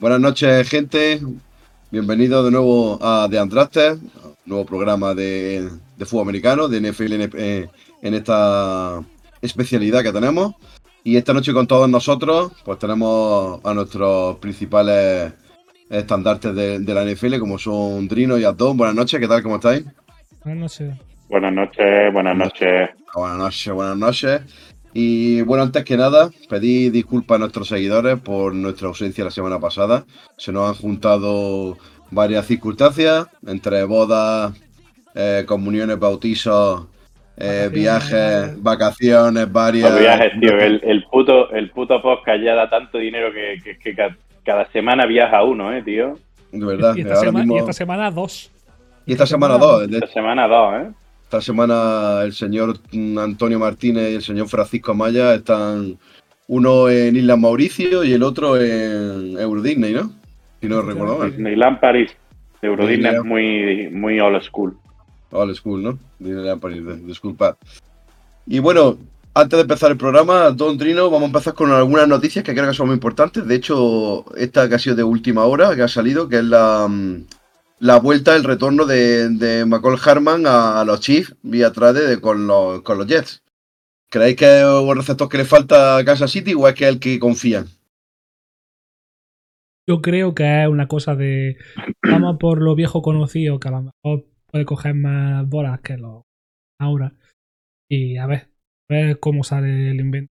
Buenas noches, gente. Bienvenidos de nuevo a The Undrafted, nuevo programa de, de fútbol americano, de NFL en, eh, en esta especialidad que tenemos. Y esta noche con todos nosotros, pues tenemos a nuestros principales estandartes de, de la NFL, como son Drino y Abdón. Buenas noches, ¿qué tal? ¿Cómo estáis? Buenas noches. Buenas noches, buenas noches. Buenas noches, buenas noches. Y bueno, antes que nada, pedí disculpas a nuestros seguidores por nuestra ausencia la semana pasada. Se nos han juntado varias circunstancias, entre bodas, eh, comuniones, bautizos, eh, viajes, vacaciones, varias. Los viajes, tío, el, el puto, el puto podcast ya da tanto dinero que, que- que ca- cada semana viaja uno, eh, tío. De verdad. Y esta, ahora sema- mismo- y esta semana dos. y esta semana dos. De Esta semana dos, eh. Esta semana el señor Antonio Martínez y el señor Francisco Amaya están uno en Islas Mauricio y el otro en Euro Disney, ¿no? Si no recuerdo mal. Disneyland París. Euro Disney es muy, muy old school. Old School, ¿no? Disneyland París, disculpad. Y bueno, antes de empezar el programa, Don Trino, vamos a empezar con algunas noticias que creo que son muy importantes. De hecho, esta que ha sido de última hora, que ha salido, que es la, mm, la vuelta, el retorno de, de McCall Harman a, a los Chiefs vía trade de- con, los, con los Jets. ¿Creéis que es un receptor que le falta a Kansas City o es que es el que confían? Yo creo que es una cosa de. Vamos por lo viejo conocido, que a lo mejor puede coger más bolas que los ahora. Y a ver, a ver cómo sale el invento.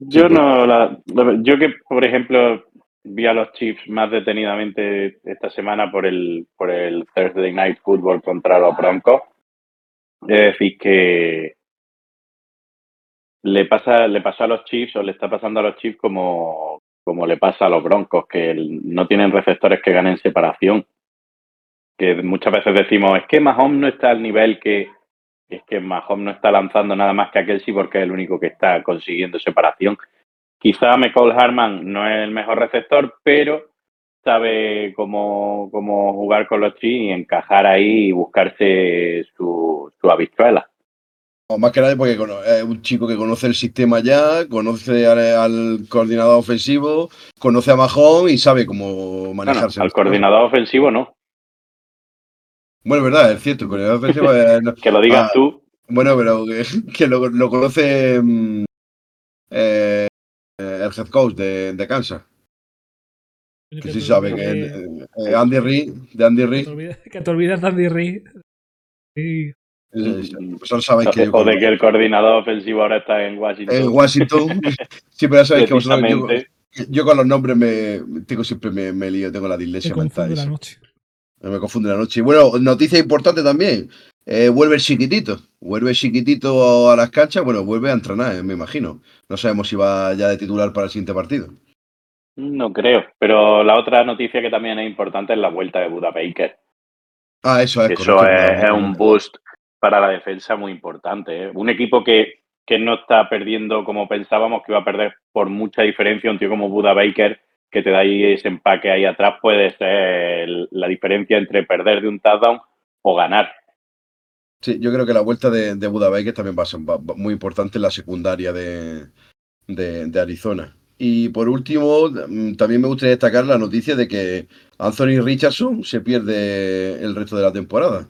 Yo no la, yo que por ejemplo vi a los Chiefs más detenidamente esta semana por el por el Thursday Night Football contra los Broncos. Es decir que le pasa le pasó a los Chiefs o le está pasando a los Chiefs como como le pasa a los Broncos que no tienen receptores que ganen separación. Que muchas veces decimos es que Mahomes no está al nivel que es que Mahomes no está lanzando nada más que a Kelsey porque es el único que está consiguiendo separación. Quizá McCall Harman no es el mejor receptor, pero sabe cómo, cómo jugar con los Chiefs y encajar ahí y buscarse su, su habichuela. Más que nada porque es un chico que conoce el sistema ya, conoce al, al coordinador ofensivo, conoce a Mahón y sabe cómo Bueno, manejarse. al coordinador ofensivo no. Bueno, es verdad, es cierto, el coordinador ofensivo es- no- Que lo digas Ah, tú. Bueno, pero que, que lo, lo conoce mm, eh, el head coach de, de Kansas, que sí sabe que eh, eh, Andy Reid, de Andy que, Reid, que te olvides de Andy Reid. Sí, eh, vosotros sabéis que yo O de que el coordinador ofensivo ahora está en Washington. en Washington, siempre ya sabéis que vosotros, yo, yo con los nombres me tengo siempre me, me lío, tengo la dislexia mental. confunde la noche. Me confunde la noche. Y bueno, noticia importante también. Eh, vuelve el chiquitito. Vuelve el chiquitito a las canchas. Bueno, vuelve a entrenar, eh, me imagino. No sabemos si va ya de titular para el siguiente partido. No creo. Pero la otra noticia que también es importante es la vuelta de Buda Baker. Ah, eso es Eso correcto. es, es un boost para la defensa muy importante. ¿eh? Un equipo que, que no está perdiendo como pensábamos que iba a perder por mucha diferencia. Un tío como Buda Baker, que te da ahí ese empaque ahí atrás, puede ser la diferencia entre perder de un touchdown o ganar. Sí, yo creo que la vuelta de, de Buda también va a ser muy importante en la secundaria de, de- Arizona. Y por último, mm, también me gustaría destacar la noticia de que Anthony Richardson se pierde el resto de la temporada.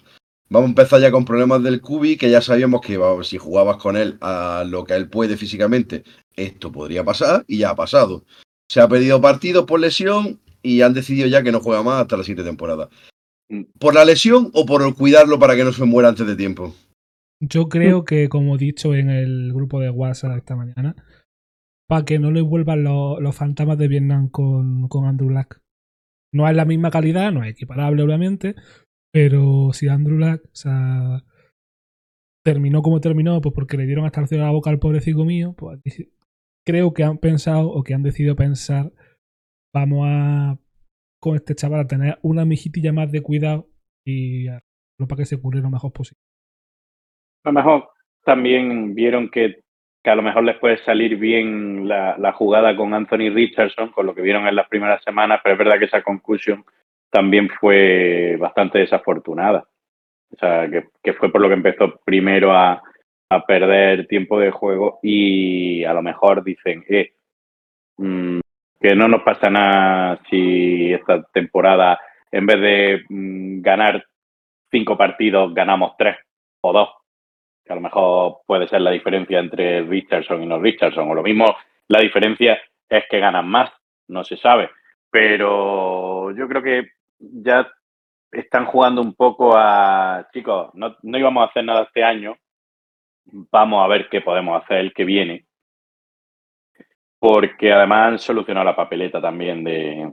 Vamos a empezar ya con problemas del Cubi, que ya sabíamos que si jugabas con él a lo que él puede físicamente, esto podría pasar y ya ha pasado. Se ha perdido partidos por lesión y han decidido ya que no juega más hasta la siguiente temporada. ¿Por la lesión o por cuidarlo para que no se muera antes de tiempo? Yo creo que, como he dicho en el grupo de WhatsApp esta mañana, para que no le vuelvan los, los fantasmas de Vietnam con, con Andrew Luck. No es la misma calidad, no es equiparable, obviamente, pero si Andrew Luck, terminó como terminó, pues porque le dieron hasta el cielo a la boca al pobrecito mío, pues creo que han pensado o que han decidido pensar, vamos a con este chaval a tener una mijitilla más de cuidado y a- para que se cure lo mejor posible. A lo mejor también vieron que, a lo mejor les puede salir bien la, jugada con Anthony Richardson, con lo que vieron en las primeras semanas, pero es verdad que esa concussion también fue bastante desafortunada. O sea, que, fue por lo que empezó primero a, a perder tiempo de juego y a lo mejor dicen, eh, mm, que no nos pasa nada si esta temporada, en vez de mm, ganar cinco partidos, ganamos tres o dos. Que a lo mejor puede ser la diferencia entre Richardson y no Richardson, o lo mismo, la diferencia es que ganan más, no se sabe, pero yo creo que ya están jugando un poco a, chicos, no, no íbamos a hacer nada este año, vamos a ver qué podemos hacer el que viene, porque además han solucionado la papeleta también de,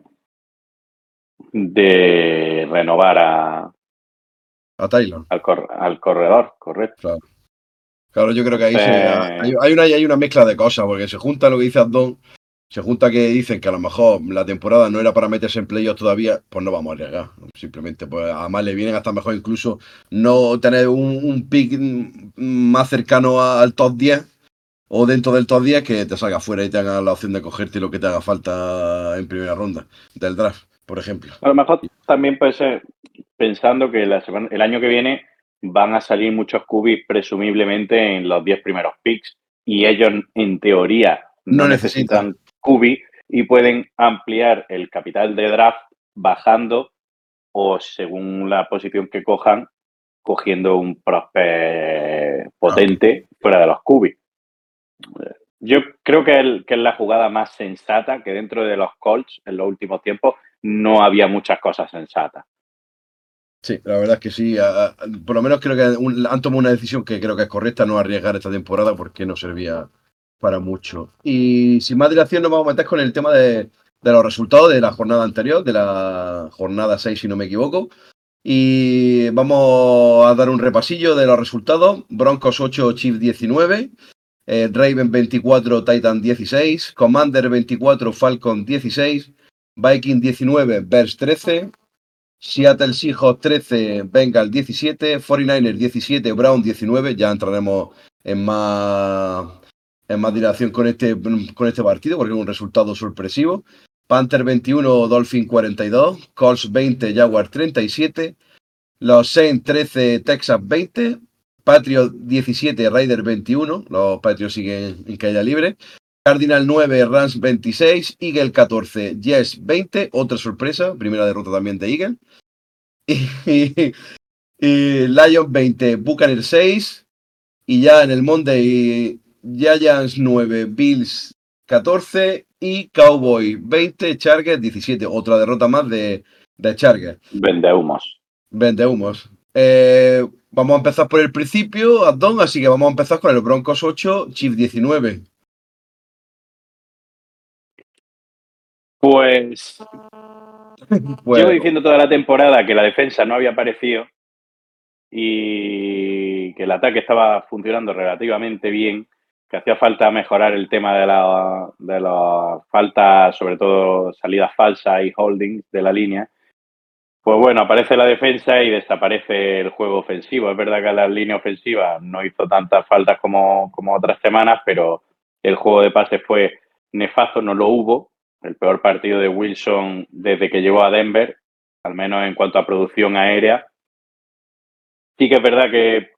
de renovar a, A Taylor. al, cor- al corredor, correcto. Claro, yo creo que ahí Eh. se- hay, hay una, hay una mezcla de cosas, porque se junta lo que dice Abdón, se junta que dicen que a lo mejor la temporada no era para meterse en playoffs todavía, pues no vamos a arriesgar. Simplemente, pues además le vienen hasta mejor incluso no tener un, un pick más cercano al top 10 o dentro del top 10 que te salga fuera y te haga la opción de cogerte lo que te haga falta en primera ronda del draft, por ejemplo. A lo mejor también puede ser pensando que la semana- el año que viene van a salir muchos cubis presumiblemente en los 10 primeros picks y ellos en teoría no, No necesitan cubi y pueden ampliar el capital de draft bajando o según la posición que cojan cogiendo un prospect potente fuera de los cubis. Yo creo que, es la jugada más sensata que dentro de los Colts en los últimos tiempos no había muchas cosas sensatas. Sí, la verdad es que sí. por lo menos creo que han tomado una decisión que creo que es correcta, no arriesgar esta temporada porque no servía para mucho. Y sin más dilación nos vamos a meter con el tema de, de los resultados de la jornada anterior, de la jornada 6 si no me equivoco. Y vamos a dar un repasillo de los resultados. Broncos 8, Chiefs 19. Eh, Raven 24, Titan 16. Commander 24, Falcon 16. Viking 19, Bears 13. Seattle Seahawks 13, Bengals 17, 49ers 17, Brown 19. Ya entraremos en más, en dilación con este, con este partido porque es un resultado sorpresivo. Panther 21, Dolphin 42, Colts 20, Jaguars 37, los Saints 13, Texas 20, Patriots 17, Raiders 21, los Patriots siguen en caída libre. Cardinal 9, Rams 26, Eagle 14, Jets 20, otra sorpresa, primera derrota también de Eagle. Y, y Lions 20, Buccaneers 6, y ya en el Monday Giants 9, Bills 14 y Cowboy 20, Chargers 17, otra derrota más de, de Chargers. Vende humos. Vende humos. Eh, vamos a empezar por el principio, Abdón, así que vamos a empezar con el Broncos 8, Chiefs 19. Pues llevo diciendo toda la temporada que la defensa no había aparecido y que el ataque estaba funcionando relativamente bien, que hacía falta mejorar el tema de la, de la falta, sobre todo salidas falsas y holdings de la línea. Pues bueno, aparece la defensa y desaparece el juego ofensivo. Es verdad que la línea ofensiva no hizo tantas faltas como, como otras semanas, pero el juego de pases fue nefasto, no lo hubo. El peor partido de Wilson desde que llegó a Denver, al menos en cuanto a producción aérea. Sí que es verdad que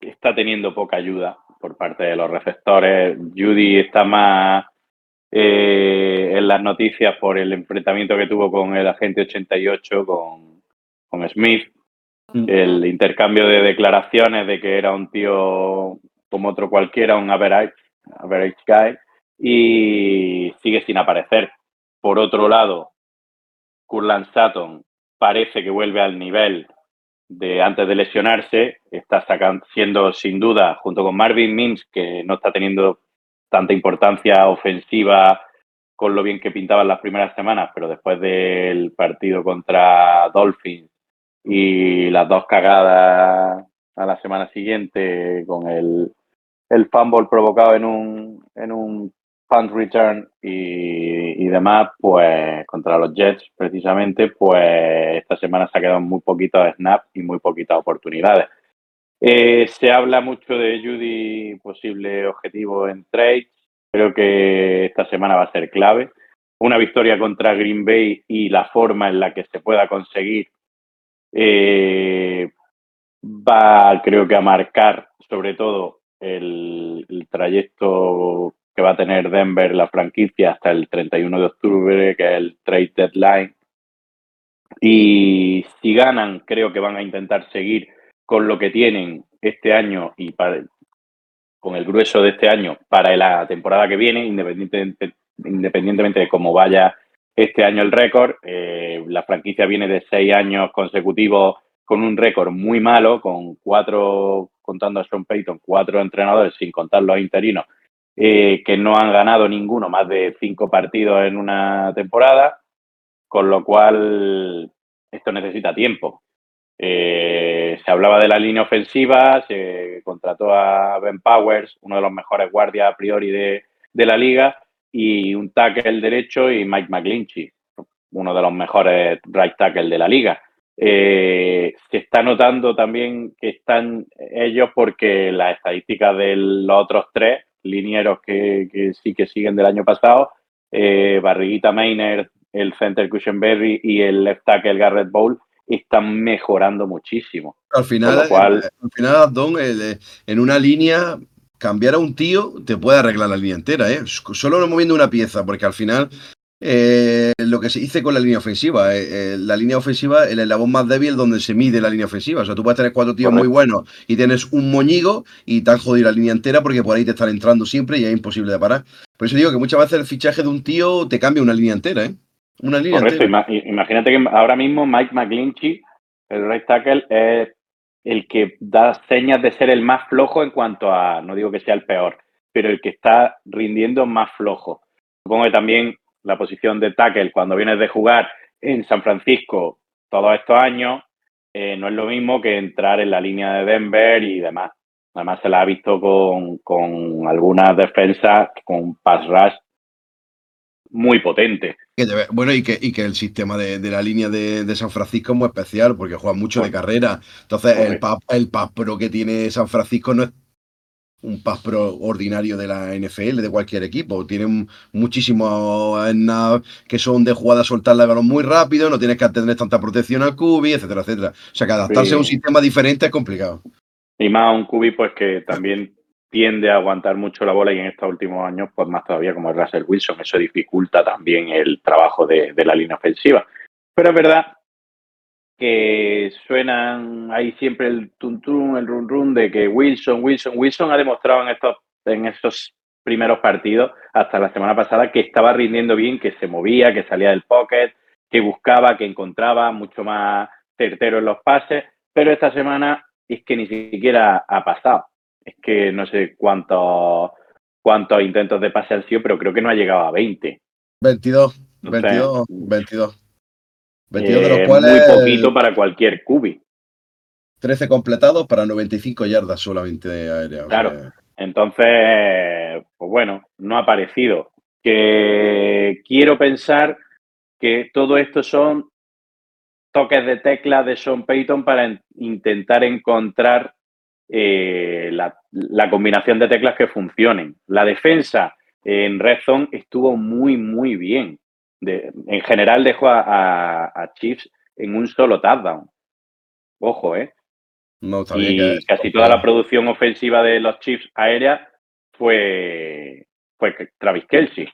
está teniendo poca ayuda por parte de los receptores. Judy está más eh, en las noticias por el enfrentamiento que tuvo con el agente 88, con, con Smith. Mm. El intercambio de declaraciones de que era un tío como otro cualquiera, un average, average guy, y sigue sin aparecer. Por otro lado, Kurland Sutton parece que vuelve al nivel de antes de lesionarse, está sacando, siendo sin duda, junto con Marvin Mims, que no está teniendo tanta importancia ofensiva con lo bien que pintaban las primeras semanas, pero después del partido contra Dolphins y las dos cagadas a la semana siguiente con el, el fumble provocado en un, en un punt return y, y demás, pues contra los Jets precisamente, pues esta semana se ha quedado muy poquitos snaps y muy poquitas oportunidades. Eh, se habla mucho de Judy, posible objetivo en trade. Creo que esta semana va a ser clave. Una victoria contra Green Bay y la forma en la que se pueda conseguir eh, va, creo que, a marcar sobre todo el, el, trayecto que va a tener Denver, la franquicia, hasta el 31 de octubre, que es el trade deadline. Y si ganan, creo que van a intentar seguir con lo que tienen este año y para, con el grueso de este año para la temporada que viene, independientemente, independientemente de cómo vaya este año el récord. Eh, la franquicia viene de seis años consecutivos con un récord muy malo, con cuatro, contando a Sean Payton, cuatro entrenadores, sin contar los interinos, eh, que no han ganado ninguno más de cinco partidos en una temporada, con lo cual esto necesita tiempo. Eh, se hablaba de la línea ofensiva, se contrató a Ben Powers, uno de los mejores guardias a priori de, de la liga, y un tackle derecho y Mike McGlinchey, uno de los mejores right tackle de la liga. Eh, se está notando también que están ellos porque las estadísticas de los otros tres linieros que, que sí que siguen del año pasado, eh, Barriguita Maynard, el center Cushenberry y el left tackle Garrett Bowl, están mejorando muchísimo. Al final, cual... al final Don, el, en una línea, cambiar a un tío te puede arreglar la línea entera, ¿eh? Solo moviendo una pieza, porque al final eh, lo que se dice con la línea ofensiva, eh, la línea ofensiva, el eslabón más débil donde se mide la línea ofensiva. O sea, tú puedes tener cuatro tíos muy buenos y tienes un moñigo y te han jodido la línea entera porque por ahí te están entrando siempre y es imposible de parar. Por eso digo que muchas veces el fichaje de un tío te cambia una línea entera, ¿eh? Una línea Correcto. Imagínate que ahora mismo Mike McGlinchey, el right tackle, es el que da señas de ser el más flojo en cuanto a, no digo que sea el peor, pero el que está rindiendo más flojo. Supongo que también la posición de tackle cuando vienes de jugar en San Francisco todos estos años eh, no es lo mismo que entrar en la línea de Denver y demás. Además se la ha visto con, con algunas defensas, con pass rush muy potente. Bueno, y que, y que el sistema de, de la línea de, de, San Francisco es muy especial porque juega mucho de carrera. Entonces, el pass, el pass pro que tiene San Francisco no es un pass pro ordinario de la NFL, de cualquier equipo. Tienen muchísimos que son de jugada soltar la balón muy rápido, no tienes que tener tanta protección al cubi, etcétera, etcétera. O sea, que adaptarse sí. a un sistema diferente es complicado. Y más a un cubi, pues que también tiende a aguantar mucho la bola y en estos últimos años, pues más todavía como es Russell Wilson, eso dificulta también el trabajo de, la línea ofensiva. Pero es verdad que suenan ahí siempre el tuntún, el run run de que Wilson, Wilson, Wilson ha demostrado en estos, en estos primeros partidos hasta la semana pasada que estaba rindiendo bien, que se movía, que salía del pocket, que buscaba, que encontraba mucho más certero en los pases, pero esta semana es que ni siquiera ha pasado. Es que no sé cuántos cuántos intentos de pase han sido, pero creo que no ha llegado a 20. 22, 22, 22. 22 de los cuales. Muy poquito para cualquier cubi. 13 completados para 95 yardas solamente aéreas. Claro. O sea... Entonces, pues bueno, no ha aparecido. Que quiero pensar que todo esto son toques de tecla de Sean Payton para en, intentar encontrar eh, la, la, combinación de teclas que funcionen. La defensa en Red Zone estuvo muy, muy bien. De, en general dejó a, a, a, Chiefs en un solo touchdown. Ojo, ¿eh? No, y que casi toda la producción ofensiva de los Chiefs aérea fue, fue Travis Kelsey.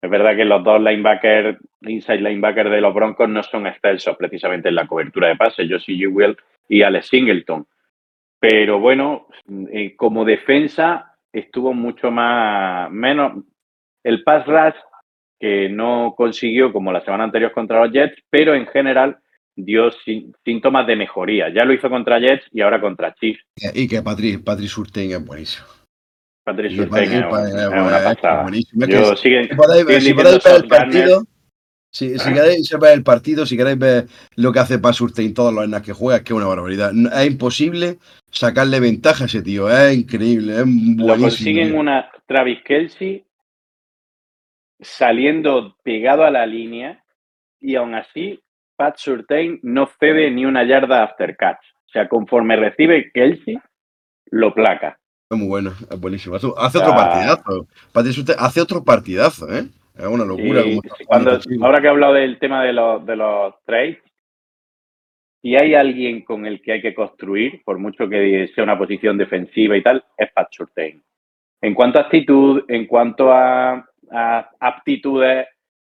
Es verdad que los dos linebackers, inside linebackers de los Broncos no son excelsos precisamente en la cobertura de pases, Josie Will y Alex Singleton. Pero bueno, eh, como defensa estuvo mucho más, menos, el pass rush que no consiguió como la semana anterior contra los Jets, pero en general dio síntomas de mejoría. Ya lo hizo contra Jets y ahora contra Chiefs. Y que Patrick, Patrick Surtain es buenísimo. Patrick Surtain es, buenísimo. Yo siguen, siguen si el Gardner. Si, si queréis ver el partido, si queréis ver lo que hace Pasurtein todos los enas que juega, es que es una barbaridad. Es imposible sacarle ventaja a ese tío. Es increíble, es lo buenísimo. consiguen tío. una Travis Kelsey saliendo pegado a la línea y aún así Pat Surtain no cede ni una yarda after catch. O sea, conforme recibe Kelsey, lo placa. Es muy bueno, es buenísimo. Hace, hace otro Ah. partidazo. Patrick Surtain hace otro partidazo, ¿eh? Es una locura. Sí, sí, jugando cuando, ahora que he hablado del tema de los, de los trades, si hay alguien con el que hay que construir, por mucho que sea una posición defensiva y tal, es Pat Surtain. En cuanto a actitud, en cuanto a, a aptitudes,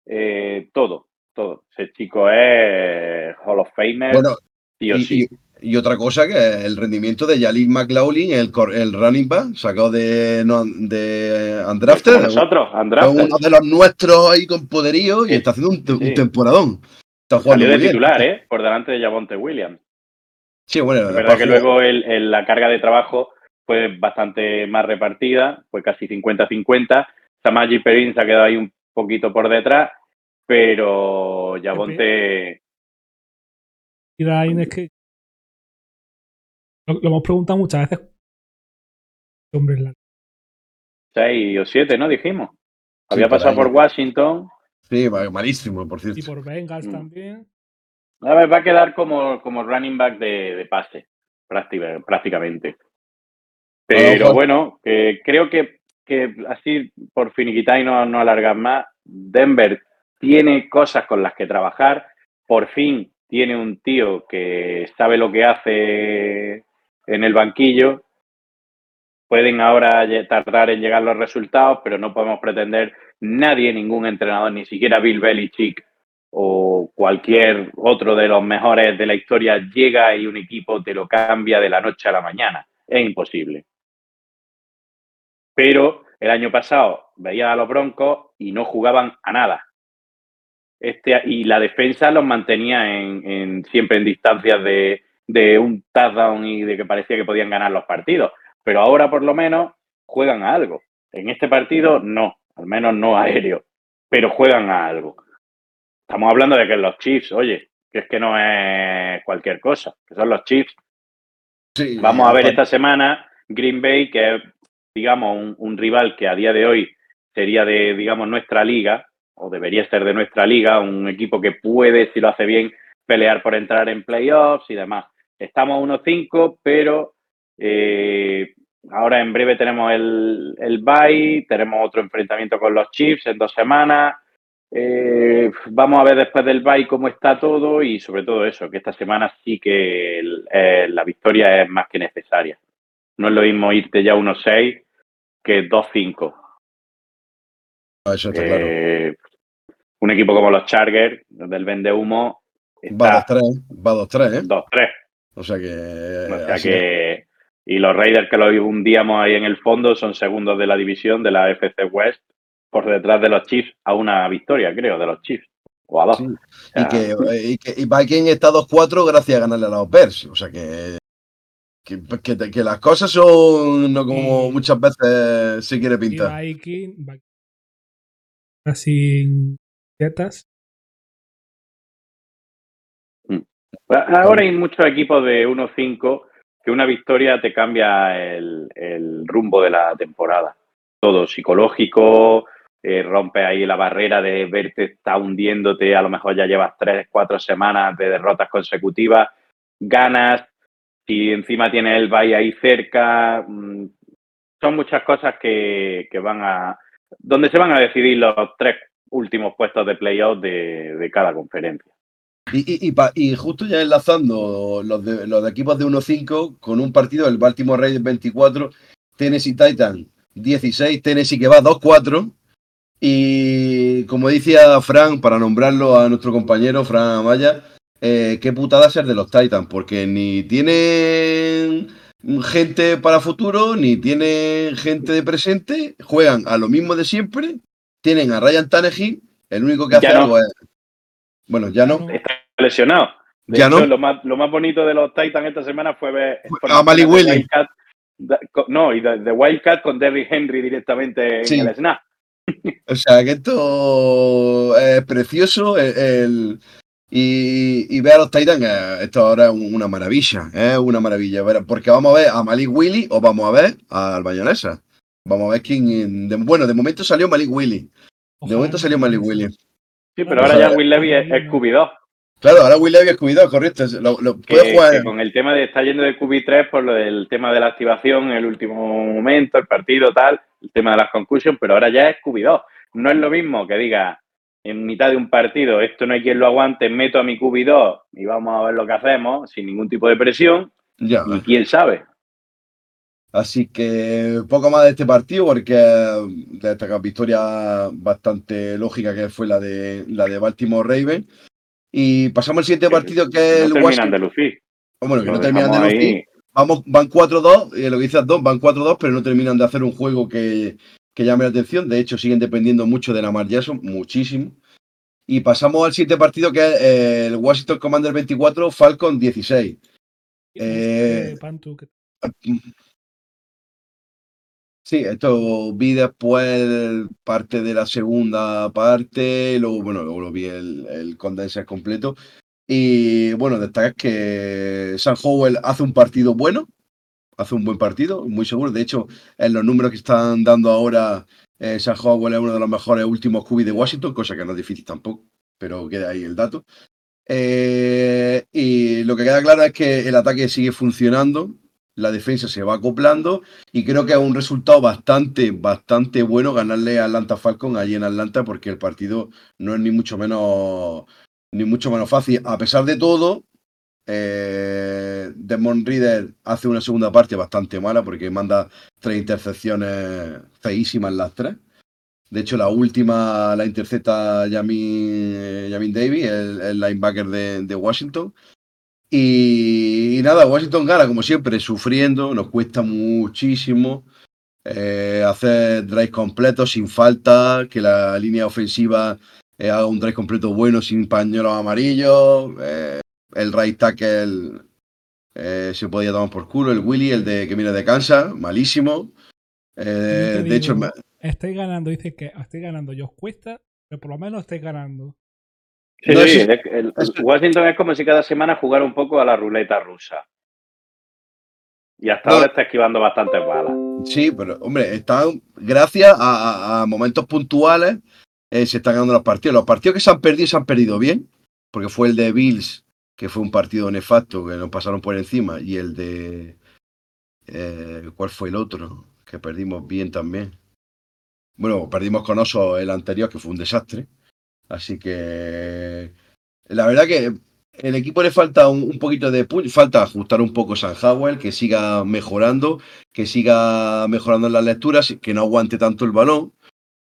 eh, todo, todo. Ese chico es Hall of Famer, Bueno, sí o y, sí. y- y otra cosa que es el rendimiento de Yalik McLaughlin, el, cor- el running back, sacado de, no, de nosotros, Es Andrade, uno de los nuestros ahí con poderío y Sí. está haciendo un, temporadón. Está jugando salió de bien. titular, ¿eh? Por delante de Javonte Williams. Sí, bueno, Es verdad que luego el- el- la carga de trabajo fue bastante más repartida, fue casi 50-50. Samaji Perrin se ha quedado ahí un poquito por detrás, pero Yabonte, Y Dain es que. Lo, lo hemos preguntado muchas veces. Hombre, la- 6 o 7, ¿no? Dijimos. Sí, Había pasado ahí. por Washington. Sí, malísimo, por cierto. y por Bengals Mm. también. A ver, va a quedar como, como running back de, de pase, práctica- prácticamente. Pero bueno, creo que, que así por finiquitar y no, no alargar más, Denver tiene cosas con las que trabajar. Por fin tiene un tío que sabe lo que hace en el banquillo. Pueden ahora tardar en llegar los resultados, pero no podemos pretender nadie, ningún entrenador, ni siquiera Bill Belichick o cualquier otro de los mejores de la historia llega y un equipo te lo cambia de la noche a la mañana. Es imposible. Pero el año pasado veía a los Broncos y no jugaban a nada. Este, y la defensa los mantenía en, en- siempre en distancias de, de un touchdown y de que parecía que podían ganar los partidos. Pero ahora por lo menos juegan a algo. En este partido no, al menos no aéreo, pero juegan a algo. Estamos hablando de que los Chiefs, oye, que es que no es cualquier cosa, que son los Chiefs. Sí, Vamos a ver esta semana Green Bay, que es, digamos, un, un rival que a día de hoy sería de, digamos, nuestra liga, o debería ser de nuestra liga, un equipo que puede, si lo hace bien, pelear por entrar en playoffs y demás. Estamos 1-5, pero eh, ahora en breve tenemos el, el bye, tenemos otro enfrentamiento con los Chiefs en dos semanas. Eh, vamos a ver después del bye cómo está todo y sobre todo eso, que esta semana sí que el- eh, la victoria es más que necesaria. No es lo mismo irte ya 1-6 que 2-5. Ah, está claro. Eh, Un equipo como los Chargers, del Vende Humo, Va está 2-3, va 2-3, ¿eh? 2-3. O sea que. O sea así que. Y los Raiders que los hundíamos ahí en el fondo son segundos de la división de la FC West, por detrás de los Chiefs, a una victoria, creo, de los Chiefs. O a dos. Sí. O Y que, eh, y que y Vikings está 2-4 gracias a ganarle a los Bears. O sea que. Que, que- que las cosas son no como Y- muchas veces se quiere Y pintar. Viking. Viking- Sin dietas. Ahora hay muchos equipos de 1-5 que una victoria te cambia el, el rumbo de la temporada. Todo psicológico, eh, rompe ahí la barrera de verte está hundiéndote, a lo mejor ya llevas tres, cuatro semanas de derrotas consecutivas, ganas, si encima tienes el bye ahí cerca, mm, son muchas cosas que, que van a, donde se van a decidir los tres últimos puestos de playoff de, de cada conferencia. Y, y, y, pa- y justo ya enlazando los de, los de equipos de 1-5 con un partido, el Baltimore Raiders 24, Tennessee Titan 16, Tennessee que va 2-4. Y como decía Fran, para nombrarlo a nuestro compañero Fran Amaya, eh, qué putada ser de los Titans, porque ni tienen gente para futuro, ni tienen gente de presente, juegan a lo mismo de siempre, tienen a Ryan Tannehill, el único que hace no. algo es... Bueno, ya no. está lesionado. De Ya hecho, no. lo, más, lo más bonito de los Titans esta semana fue ver A Da- co- No, y de, de Wildcat con Derrick Henry directamente Sí. en el snap. O sea, que esto es precioso. el- el- y, y ver a los Titans, eh, esto ahora es un- una maravilla. Es una maravilla. Porque vamos a ver a Malik Willy o vamos a ver al Bayonesa. Vamos a ver quién. de- bueno, de momento salió Malik Willy. De momento salió Malik. Willy. Sí, pero ahora ya Will Levy es, es QB2. Claro, ahora Will Levy es cuidado, correcto. es- Lo, lo- Que, puede jugar. que con el tema de estar yendo de QB3 por lo del tema de la activación en el último momento, el partido, tal, el tema de las concussions, pero ahora ya es QB2. No es lo mismo que diga en mitad de un partido, esto no hay quien lo aguante, meto a mi QB2 y vamos a ver lo que hacemos sin ningún tipo de presión, Ya. y quién sabe. Así que poco más de este partido porque de esta victoria bastante lógica que fue la de la de Baltimore Raven. Y pasamos al siguiente partido que es No el de lucir. Bueno, que no terminan de dejamos lucir. ahí. Vamos, van 4-2, y lo que dices dos, van 4-2, pero no terminan de hacer un juego que, que llame la atención. De hecho, siguen dependiendo mucho de Lamar Jackson, muchísimo. Y pasamos al siguiente partido que es eh, el Washington Commander 24, Falcon 16. Eh, Sí, esto vi después parte de la segunda parte, luego, bueno, luego lo vi el, el condenser completo. Y bueno, destacar que San Howell hace un partido bueno, hace un buen partido, muy seguro. De hecho, en los números que están dando ahora, eh, San Howell es uno de los mejores últimos QB de Washington, cosa que no es difícil tampoco, pero queda ahí el dato. Eh, y lo que queda claro es que el ataque sigue funcionando, la defensa se va acoplando y creo que es un resultado bastante, bastante bueno ganarle a Atlanta Falcon allí en Atlanta porque el partido no es ni mucho menos, ni mucho menos fácil. A pesar de todo, eh, Desmond Reader hace una segunda parte bastante mala porque manda tres intercepciones feísimas las tres. De hecho, la última la intercepta Yamin, Yamin Davis, el, linebacker de Washington. Y, y nada, Washington gana como siempre, sufriendo, nos cuesta muchísimo eh, hacer drive completos sin falta, que la línea ofensiva eh, haga un drive completo bueno sin pañuelos amarillos, eh, el right tackle eh, se podía tomar por culo, el Willy, el de que viene de Kansas, malísimo. Eh, de hecho, digo, estáis ganando, dice que estáis ganando, yo os cuesta, pero por lo menos estáis ganando. Sí, No, sí, sí. es- el- Es- Washington es como si cada semana jugara un poco a la ruleta rusa. Y hasta No. ahora está esquivando bastantes balas. Sí, pero hombre, están, gracias a, a- a momentos puntuales, eh, se están ganando los partidos. Los partidos que se han perdido se han perdido bien, porque fue el de Bills, que fue un partido nefasto, que nos pasaron por encima, y el de... eh, ¿Cuál fue el otro? Que perdimos bien también. Bueno, perdimos con Oso el anterior, que fue un desastre. Así que... La verdad que el equipo le falta un, poquito de... pu- Falta ajustar un poco San Howell, que siga mejorando que siga mejorando en las lecturas, que no aguante tanto el balón,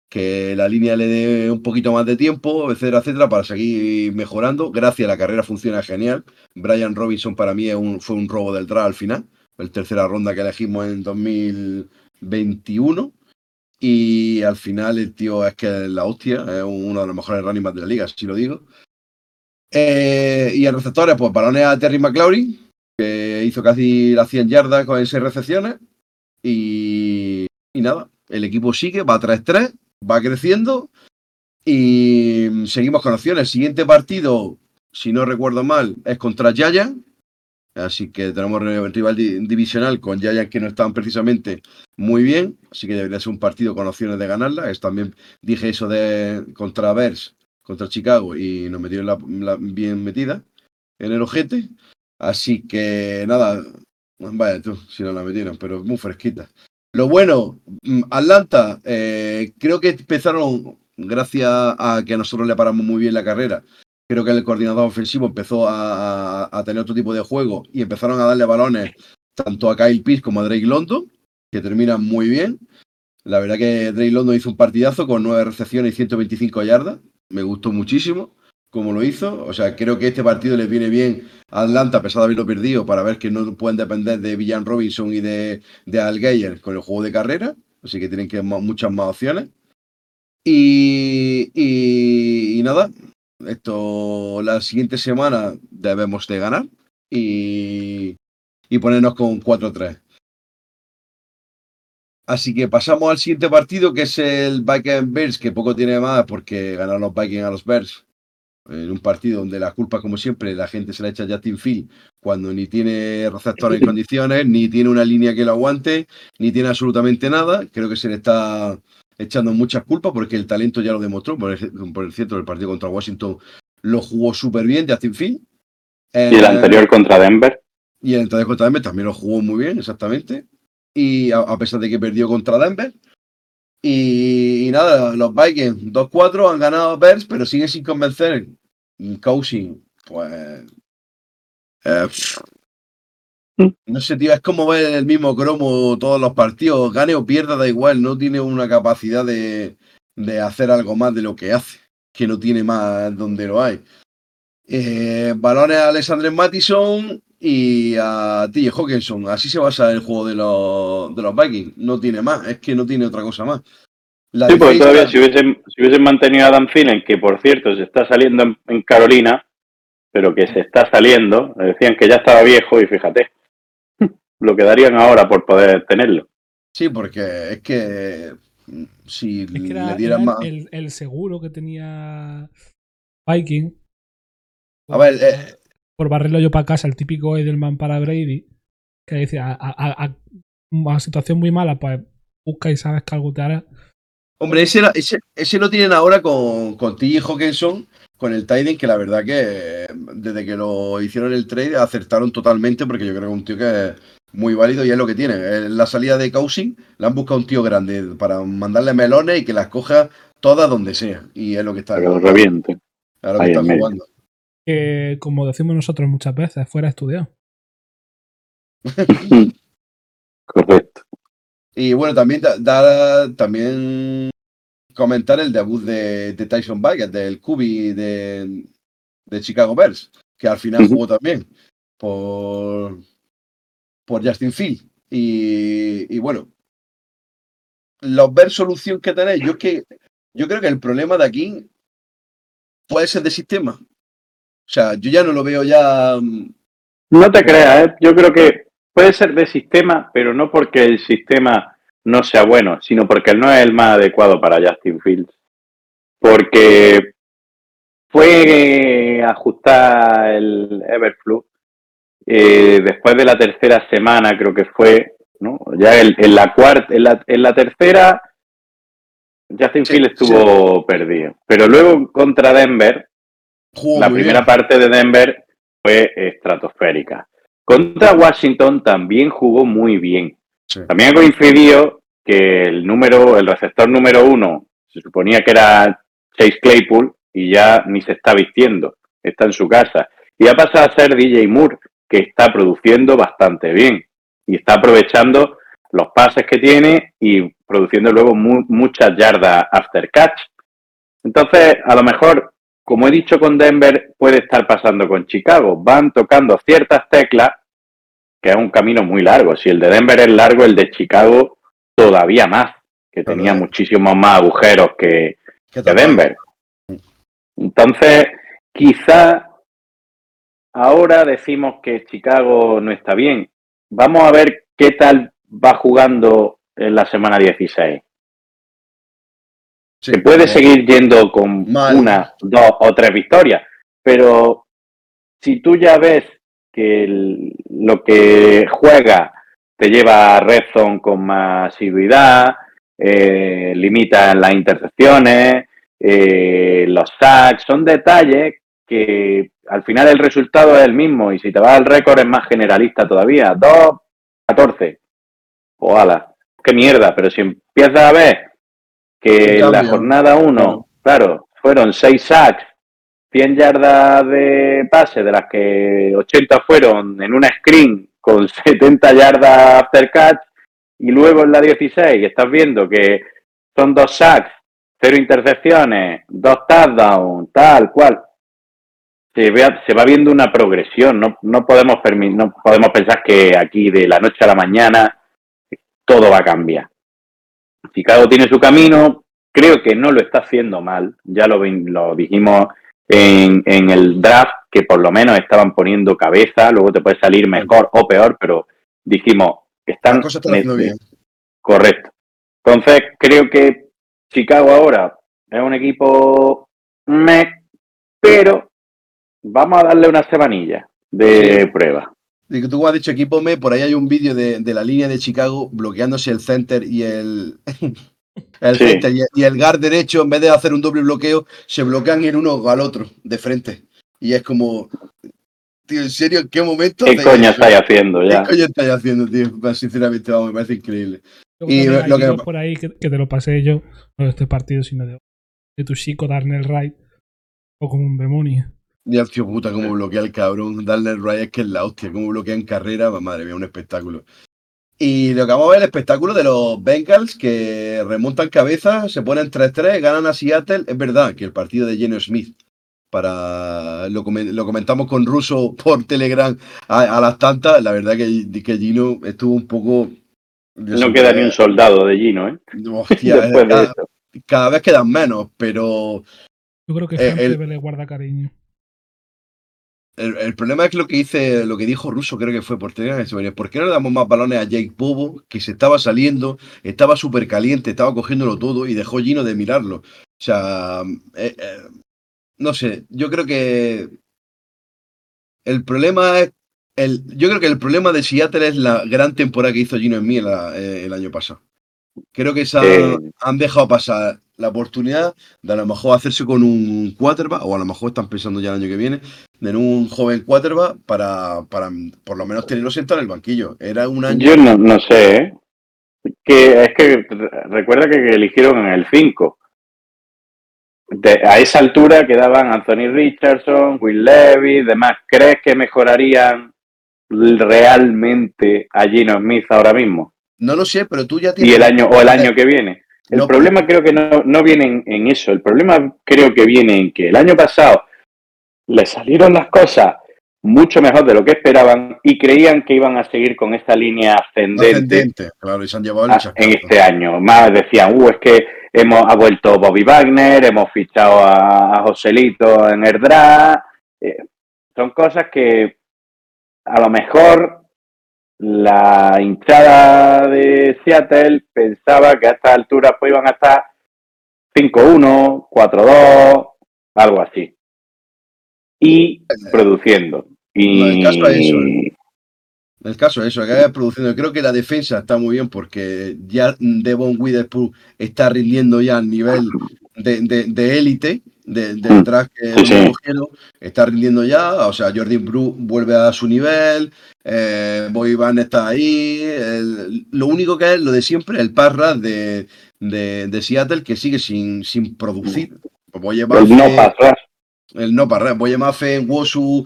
que la línea le dé un poquito más de tiempo, etcétera, etcétera, para seguir mejorando. Gracias, la carrera funciona genial. Brian Robinson para mí es un- fue un robo del draft al final, el tercera ronda que elegimos en 2021. Y al final el tío es que es la hostia, es uno de los mejores running de la liga, si lo digo. Eh, y en receptores, pues balones a Terry McLaurin, que hizo casi las 100 yardas con 6 recepciones. Y, y nada, el equipo sigue, va 3-3, va creciendo y seguimos con opciones. Siguiente partido, si no recuerdo mal, es contra Giants. Así que tenemos rival di- divisional con Giants que no están precisamente muy bien. Así que debería ser un partido con opciones de ganarla. Es también dije eso de contra contra Chicago y nos metieron la, la bien metida en el ojete. Así que nada, vaya tú, si no la metieron, pero muy fresquita. Lo bueno, mm, Atlanta, eh, creo que empezaron, gracias a que nosotros le paramos muy bien la carrera, creo que el coordinador ofensivo empezó a, a- tener otro tipo de juego y empezaron a darle balones tanto a Kyle Pitts como a Drake London, que terminan muy bien. La verdad que Drake London hizo un partidazo con nueve recepciones y 125 yardas. Me gustó muchísimo como lo hizo. O sea, creo que este partido les viene bien a Atlanta, a pesar de haberlo perdido, para ver que no pueden depender de Villan Robinson y de, de Al Geyer con el juego de carrera. Así que tienen que muchas más opciones. Y- y nada, esto la siguiente semana debemos de ganar y, y ponernos con 4-3. Así que pasamos al siguiente partido, que es el Vikings Bears, que poco tiene más porque ganaron los Vikings a los Bears. En un partido donde la culpa, como siempre, la gente se la echa a Justin Field cuando ni tiene receptores en condiciones, ni tiene una línea que lo aguante, ni tiene absolutamente nada. Creo que se le está echando muchas culpas porque el talento ya lo demostró. Por el, por el cierto, el partido contra Washington lo jugó súper bien Justin Field. Y el Eh, anterior contra Denver. y el entonces contra Denver también lo jugó muy bien, exactamente. Y a, a pesar de que perdió contra Denver. Y, y nada, los Vikings 2-4 han ganado a Bears, pero siguen sin convencer. Y Cousins, pues. eh. No sé, tío, es como ver el mismo cromo todos los partidos. Gane o pierda, da igual. No tiene una capacidad de, de hacer algo más de lo que hace. Que no tiene más donde lo hay. Eh, balones a Alexander Mattison y a TJ Hawkinson. Así se basa el juego de los, de los Vikings. No tiene más, es que no tiene otra cosa más. La Sí, porque todavía si hubiesen, si hubiesen mantenido a Dan Thielen, que por cierto se está saliendo en, en Carolina, pero que se está saliendo, le decían que ya estaba viejo y fíjate, lo que darían ahora por poder tenerlo. Sí, porque es que mm, si Es que le era, dieran era más. el, el seguro que tenía Viking. A ver, eh, por barrerlo yo para casa, el típico Edelman para Brady, que decía, a, a- a- una situación muy mala, pues busca y sabes que algo te hará. Hombre, ese, era- ese, ese lo tienen ahora con, con TJ Hawkinson, con el Tiden, que la verdad que desde que lo hicieron el trade acertaron totalmente, porque yo creo que es un tío que muy válido y es lo que tiene. En la salida de Cousin le han buscado un tío grande para mandarle melones y que las coja todas donde sea. Y es lo que está, que lo reviente. es lo que está jugando. Que, como decimos nosotros muchas veces, fuera estudiado. Correcto. Y bueno, también da, da- también comentar el debut de, de Tyson Bagger, del Cubi de, de Chicago Bears, que al final jugó también por, por Justin Field. Y, bueno, los Bears solución que tenéis, yo es que yo creo que el problema de aquí puede ser de sistema. O sea, yo ya no lo veo ya. mm, No te creas, ¿eh? yo creo que puede ser de sistema, pero no porque el sistema no sea bueno, sino porque no es el más adecuado para Justin Fields. Porque fue ajustar el Everflow eh, después de la tercera semana, creo que fue, ¿no? Ya el- en la cuarta, en la, en la tercera, Justin Sí, Fields estuvo perdido. Pero luego contra Denver, la primera parte de Denver fue estratosférica. Contra Washington también jugó muy bien. Sí. También ha coincidido que el número, el receptor número uno, se suponía que era Chase Claypool y ya ni se está vistiendo, está en su casa. Y ha pasado a ser DJ Moore, que está produciendo bastante bien y está aprovechando los pases que tiene y produciendo luego mu- muchas yardas after catch. Entonces, a lo mejor como he dicho con Denver, puede estar pasando con Chicago. Van tocando ciertas teclas, que es un camino muy largo. Si el de Denver es largo, el de Chicago todavía más, que tenía muchísimos más agujeros que, ¿Qué que? Denver. Entonces, quizá ahora decimos que Chicago no está bien. Vamos a ver qué tal va jugando en la semana 16. Sí, que puede seguir yendo con Mal. una, dos o tres victorias, pero si tú ya ves que el- lo que juega te lleva a red zone con más asiduidad, eh, limita las intercepciones, eh, los sacks, son detalles que al final el resultado es el mismo y si te vas al récord es más generalista todavía, 2, 14, ojalá, qué mierda, pero si empiezas a ver que en la jornada 1, claro, fueron 6 sacks, 100 yardas de pase, de las que 80 fueron en una screen con 70 yardas after catch, y luego en la 16 estás viendo que son dos sacks, cero intercepciones, dos touchdowns, tal cual. Se, vea- se va viendo una progresión, no, no, podemos no podemos pensar que aquí de la noche a la mañana todo va a cambiar. Chicago tiene su camino, creo que no lo está haciendo mal, ya lo, lo dijimos en, en el draft, que por lo menos estaban poniendo cabeza, luego te puede salir mejor o peor, pero dijimos, están Las cosas están haciendo bien. Correcto. Entonces, creo que Chicago ahora es un equipo meh, pero vamos a darle una semanilla de Sí. prueba. Y que tú has dicho equipo me, por ahí hay un vídeo de, de la línea de Chicago bloqueándose el center y el, el Sí. center y el, y el guard derecho, en vez de hacer un doble bloqueo, se bloquean el uno al otro, de frente. Y es como, tío, ¿en serio? ¿En qué momento? ¿Qué coño estáis haciendo ya? ¿Qué coño estáis haciendo, tío? Pues, Sinceramente, vamos, me parece increíble. Y lo que- por ahí que, que te lo pasé yo, no de este partido, sino de, de tu chico Darnell Wright, o como un demonio. Y el tío puta, cómo bloquea el cabrón. Darle el Ray es que es la hostia, cómo bloquea en carrera, madre mía, un espectáculo. Y lo que vamos a ver es el espectáculo de los Bengals que remontan cabeza, se ponen 3-3, ganan a Seattle. Es verdad que el partido de Geno Smith, para lo, comen- lo comentamos con Russo por Telegram a, a las tantas, la verdad que, que Gino estuvo un poco. No queda ni un soldado de Gino, ¿eh? Hostia, Después de cada, eso. cada vez quedan menos, pero Yo creo que Eh, gente el- le guarda cariño. El, problema es que lo que dice, lo que dijo Russo, creo que fue por Telegram, es, "Oye, ¿por qué no le damos más balones a Jake Bobo, que se estaba saliendo, estaba súper caliente, estaba cogiéndolo todo y dejó Gino de mirarlo? O sea, eh, eh, no sé, yo creo que el problema es, el, yo creo que el problema de Seattle es la gran temporada que hizo Gino en mí eh, el año pasado. Creo que esa, Eh. han dejado pasar la oportunidad de a lo mejor hacerse con un quarterback, o a lo mejor están pensando ya el año que viene, en un joven quarterback para, para por lo menos tenerlo sentado en el banquillo. Era un año. Yo no, no sé, ¿eh? Que es que re- recuerda que eligieron en el 5. De- a esa altura quedaban Anthony Richardson, Will Levy, demás. ¿Crees que mejorarían realmente a Gino Smith ahora mismo? No lo sé, pero tú ya Y tienes. el año, o el año que viene. El No, problema creo que no, no viene en, en eso. El problema creo que viene en que el año pasado le salieron las cosas mucho mejor de lo que esperaban y creían que iban a seguir con esta línea ascendente ascendente, claro, y se han llevado el en este año. Más decían, uh, es que hemos ha vuelto Bobby Wagner, hemos fichado a, a Joselito en el draft. Eh, son cosas que a lo mejor la hinchada de Seattle pensaba que a estas alturas pues iban a estar 5-1, 4-2, algo así. Y produciendo. Y No, el caso es eso, El caso es eso, que vaya produciendo. Creo que la defensa está muy bien porque ya Devon Witherspoon está rindiendo ya al nivel de de- de élite de, del Mm. que Sí. Está rindiendo ya. O sea, Jordan Bru vuelve a su nivel. Eh, Boy Van está ahí. el- lo único que es lo de siempre, el parra de, de, de Seattle que sigue sin, sin producir. Voy a llevar el no pasar. el no para Voy a fe en Wosu.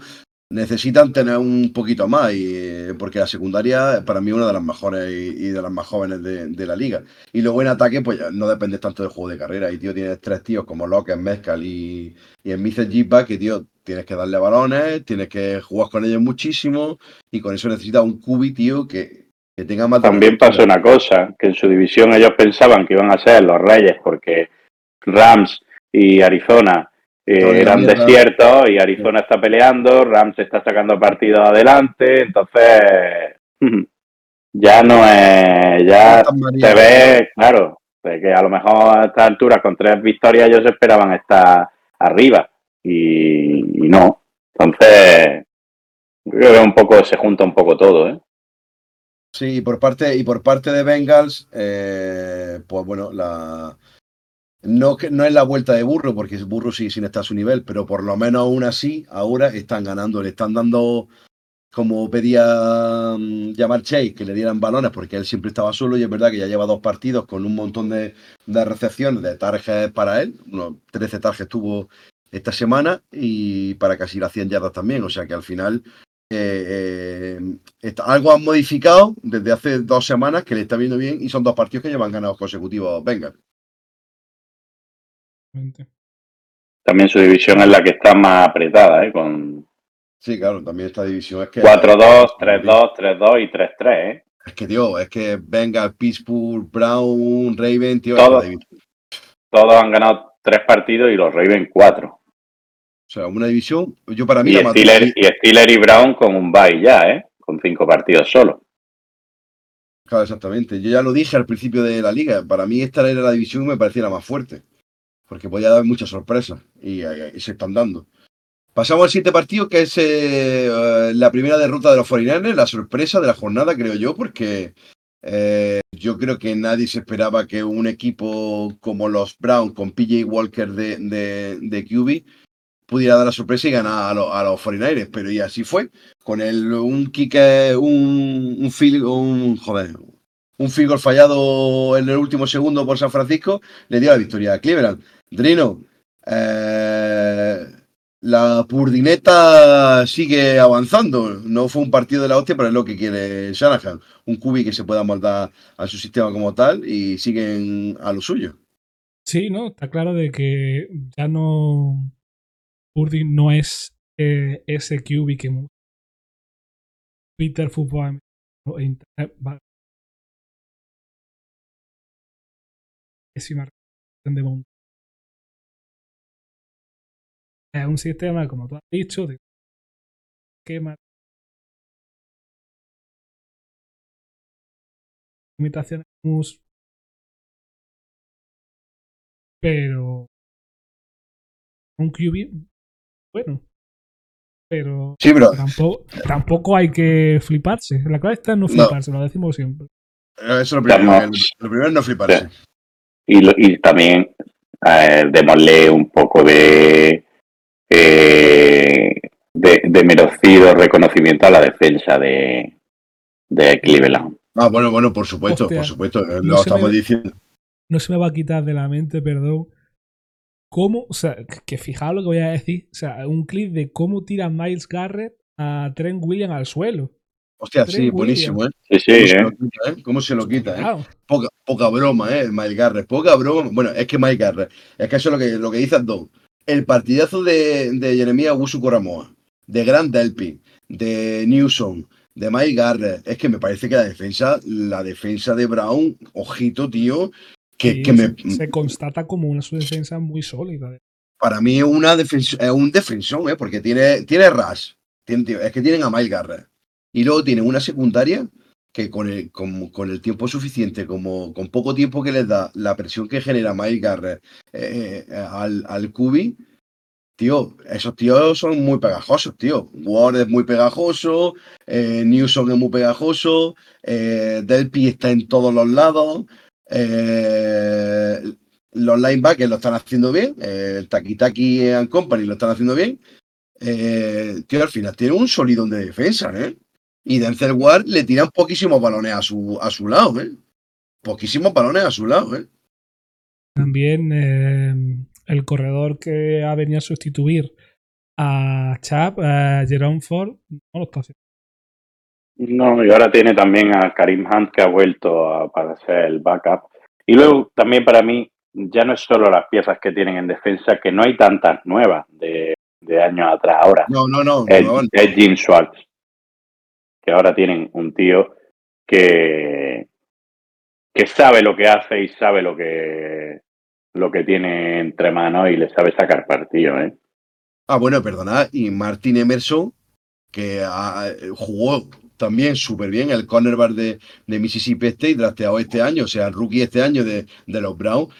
Necesitan tener un poquito más, y, eh, porque la secundaria para mí es una de las mejores y, y de las más jóvenes de, de la liga. Y luego en ataque, pues no depende tanto del juego de carrera. Y tío, tienes tres tíos como Locke, Mezcal y, y en Mizel Jipa, que tío, tienes que darle balones, tienes que jugar con ellos muchísimo, y con eso necesitas un cubi, tío, que, que tenga más. También pasó una cosa, que en su división ellos pensaban que iban a ser los Reyes porque Rams y Arizona eh, eran desiertos y Arizona está peleando, Rams está sacando partidos adelante, entonces ya no es, ya se ve, claro, de que a lo mejor a estas alturas con tres victorias ellos esperaban estar arriba y, y no, entonces creo que un poco se junta un poco todo, ¿eh? Sí, y por parte, y por parte de Bengals, eh, pues bueno, la no, no es la vuelta de burro, porque burro sigue sin estar a su nivel, pero por lo menos aún así, ahora están ganando, le están dando, como pedía mm, llamar Chase, que le dieran balones, porque él siempre estaba solo, y es verdad que ya lleva dos partidos con un montón de, de recepciones, de targets para él, unos 13 targets tuvo esta semana, y para casi las 100 yardas también, o sea que al final eh, eh, está- algo han modificado desde hace dos semanas que le está viendo bien y son dos partidos que llevan ganados consecutivos. Venga, También su división es la que está más apretada, ¿eh? Con sí, claro, también esta división es que 4-2, 3-2, 3-2 y 3-3, ¿eh? Es que, tío, es que venga Pittsburgh, Brown, Raven, tío, Todo. esta división- Todos han ganado tres partidos y los Ravens cuatro. o sea, una división, yo para mí Y la difícil- y Steelers y Brown con un bye ya, ¿eh? Con cinco partidos solo. Claro, exactamente. Yo ya lo dije al principio de la liga. Para mí esta era la división que me parecía la más fuerte. Porque podía dar muchas sorpresas. Y, eh, y se están dando. Pasamos al siguiente partido, que es eh, la primera derrota de los 49ers, la sorpresa de la jornada, creo yo, porque eh, yo creo que nadie se esperaba que un equipo como los Browns, con PJ Walker de, de, de QB, pudiera dar la sorpresa y ganar a, lo- a los 49ers, pero y así fue, con el, un kick, un, un field, un, joder, un field goal fallado en el último segundo por San Francisco, le dio la victoria a Cleveland. Drino, eh, la purdineta sigue avanzando. No fue un partido de la hostia, pero es lo que quiere Shanahan. Un cubi que se pueda moldar a su sistema como tal y siguen a lo suyo. Sí, ¿no? Está claro de que ya no. Purdy no es eh, ese QB que Twitter, fútbol o internet de Es un sistema, como tú has dicho, de esquema. Limitaciones pero un QB bueno pero Sí, pero tampoco, tampoco hay que fliparse la clave está en no No. fliparse lo decimos siempre eso es lo primero. Lo primero es no fliparse. Y, lo- y también eh, démosle un poco de, eh, de, de merecido reconocimiento a la defensa de, de Cleveland. Ah, bueno, bueno, por supuesto, Hostia. por supuesto. eh, No Lo se estamos me- diciendo. no se me va a quitar de la mente perdón cómo o sea que- fijaos lo que voy a decir o sea un clip de cómo tira Miles Garrett a Trent Williams al suelo Hostia, Trent sí, buenísimo, ¿eh? Sí, sí, ¿Cómo se ¿eh? lo quita, eh? ¿Cómo se lo quita, eh? Poca, poca broma, ¿eh? Mike Garrett, poca broma. Bueno, es que Mike Garrett, es que eso es lo que, lo que dice Don. El partidazo de, de Jeremías Wusu Coramoa, de Grant Delpy, de Newsom, de Mike Garrett, es que me parece que la defensa, la defensa de Brown, ojito, tío, que, Sí, que me, se, constata como una su defensa muy sólida para mí es una defens- es un defensor, ¿eh? porque tiene, tiene Rush, tiene, es que tienen a Mike Garrett. Y luego tienen una secundaria que con el, con, el tiempo suficiente, como con poco tiempo que les da, la presión que genera Mike Garrett eh, eh, al, al Cubi, tío, esos tíos son muy pegajosos, tío. Ward es muy pegajoso, eh, Newsom es muy pegajoso, Delpy está en todos los lados, los linebackers lo están haciendo bien, el Taki Taki and Company lo están haciendo bien. Tío, al final tiene un solidón de defensa, ¿eh? Y Denzel Ward le tiran poquísimos balones a su, a su lado, ¿eh? Poquísimos balones a su lado, ¿eh? También eh, el corredor que ha venido a sustituir a Chap, a Jerome Ford, no lo está haciendo. No, y ahora tiene también a Karim Hunt que ha vuelto a- para ser el backup. Y luego también para mí ya no es solo las piezas que tienen en defensa, que no hay tantas nuevas de, de años atrás ahora. No, no, no. es, no, no. es Jim Schwartz. Ahora tienen un tío que, que sabe lo que hace y sabe lo que lo que tiene entre manos y le sabe sacar partido, ¿eh? Ah, bueno, perdonad. Y Martin Emerson, que ah, jugó también súper bien el cornerback de, de Mississippi State, drafteado este año, o sea, el rookie este año de, de los Browns.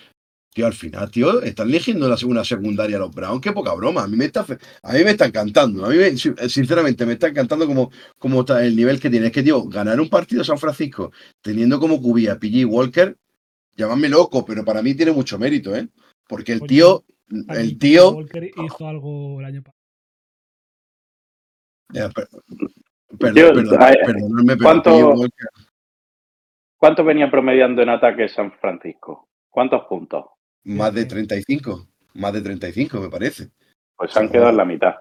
Tío, al final, tío, están eligiendo la segunda secundaria los Browns. Qué poca broma. A mí me está, a mí me está encantando. A mí, me- sinceramente, me está encantando como, como está el nivel que tiene. Es que, tío, ganar un partido San Francisco teniendo como cubía a PG Walker, llamadme loco, pero para mí tiene mucho mérito, ¿eh? Porque el Oye, tío, el tío, Walker hizo algo el año pasado. Ya, per- Yo, perdón, perdón, ay, perdonadme, pero ¿cuánto- tío, Walker, ¿Cuánto venía promediando en ataque San Francisco? ¿Cuántos puntos? Más de 35, más de 35 me parece. Pues han quedado en la mitad.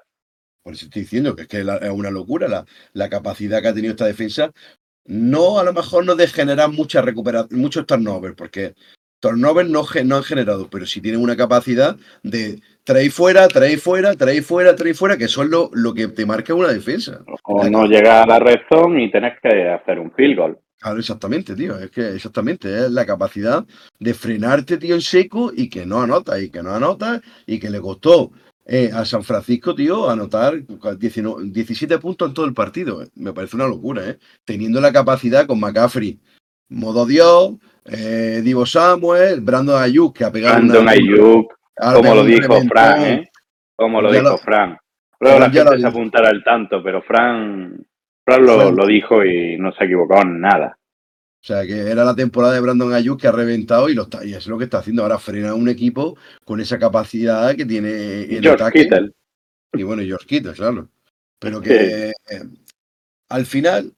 Por eso estoy diciendo que es que es una locura la, la capacidad que ha tenido esta defensa. No, a lo mejor no de generar mucha recuperación, muchos turnovers, porque turnovers no, no han generado, pero sí tienen una capacidad de traer fuera, traer fuera, traer fuera, traer fuera, que eso es lo, lo que te marca una defensa. O no llega a la red zone y tenés que hacer un field goal. Claro, exactamente, tío. Es que exactamente es la capacidad de frenarte, tío, en seco y que no anota, y que no anota, y que le costó eh, a San Francisco, tío, anotar 19 17 puntos en todo el partido. Me parece una locura, ¿eh? Teniendo la capacidad con McCaffrey, modo Dios, eh, Divo Samuel, Brandon Ayuk, que ha pegado Brandon una- Ayuk, como lo dijo. Fran, ¿eh? Como lo Ya dijo lo- Fran. Luego la lo gente se apuntará al tanto, pero Fran, Fran lo, lo dijo y no se equivocó en nada. O sea, que era la temporada de Brandon Ayuk que ha reventado y, lo está, y es lo que está haciendo ahora, frena un equipo con esa capacidad que tiene en George ataque. Kittle. Y bueno, George Kittle, claro. Pero que eh, al final,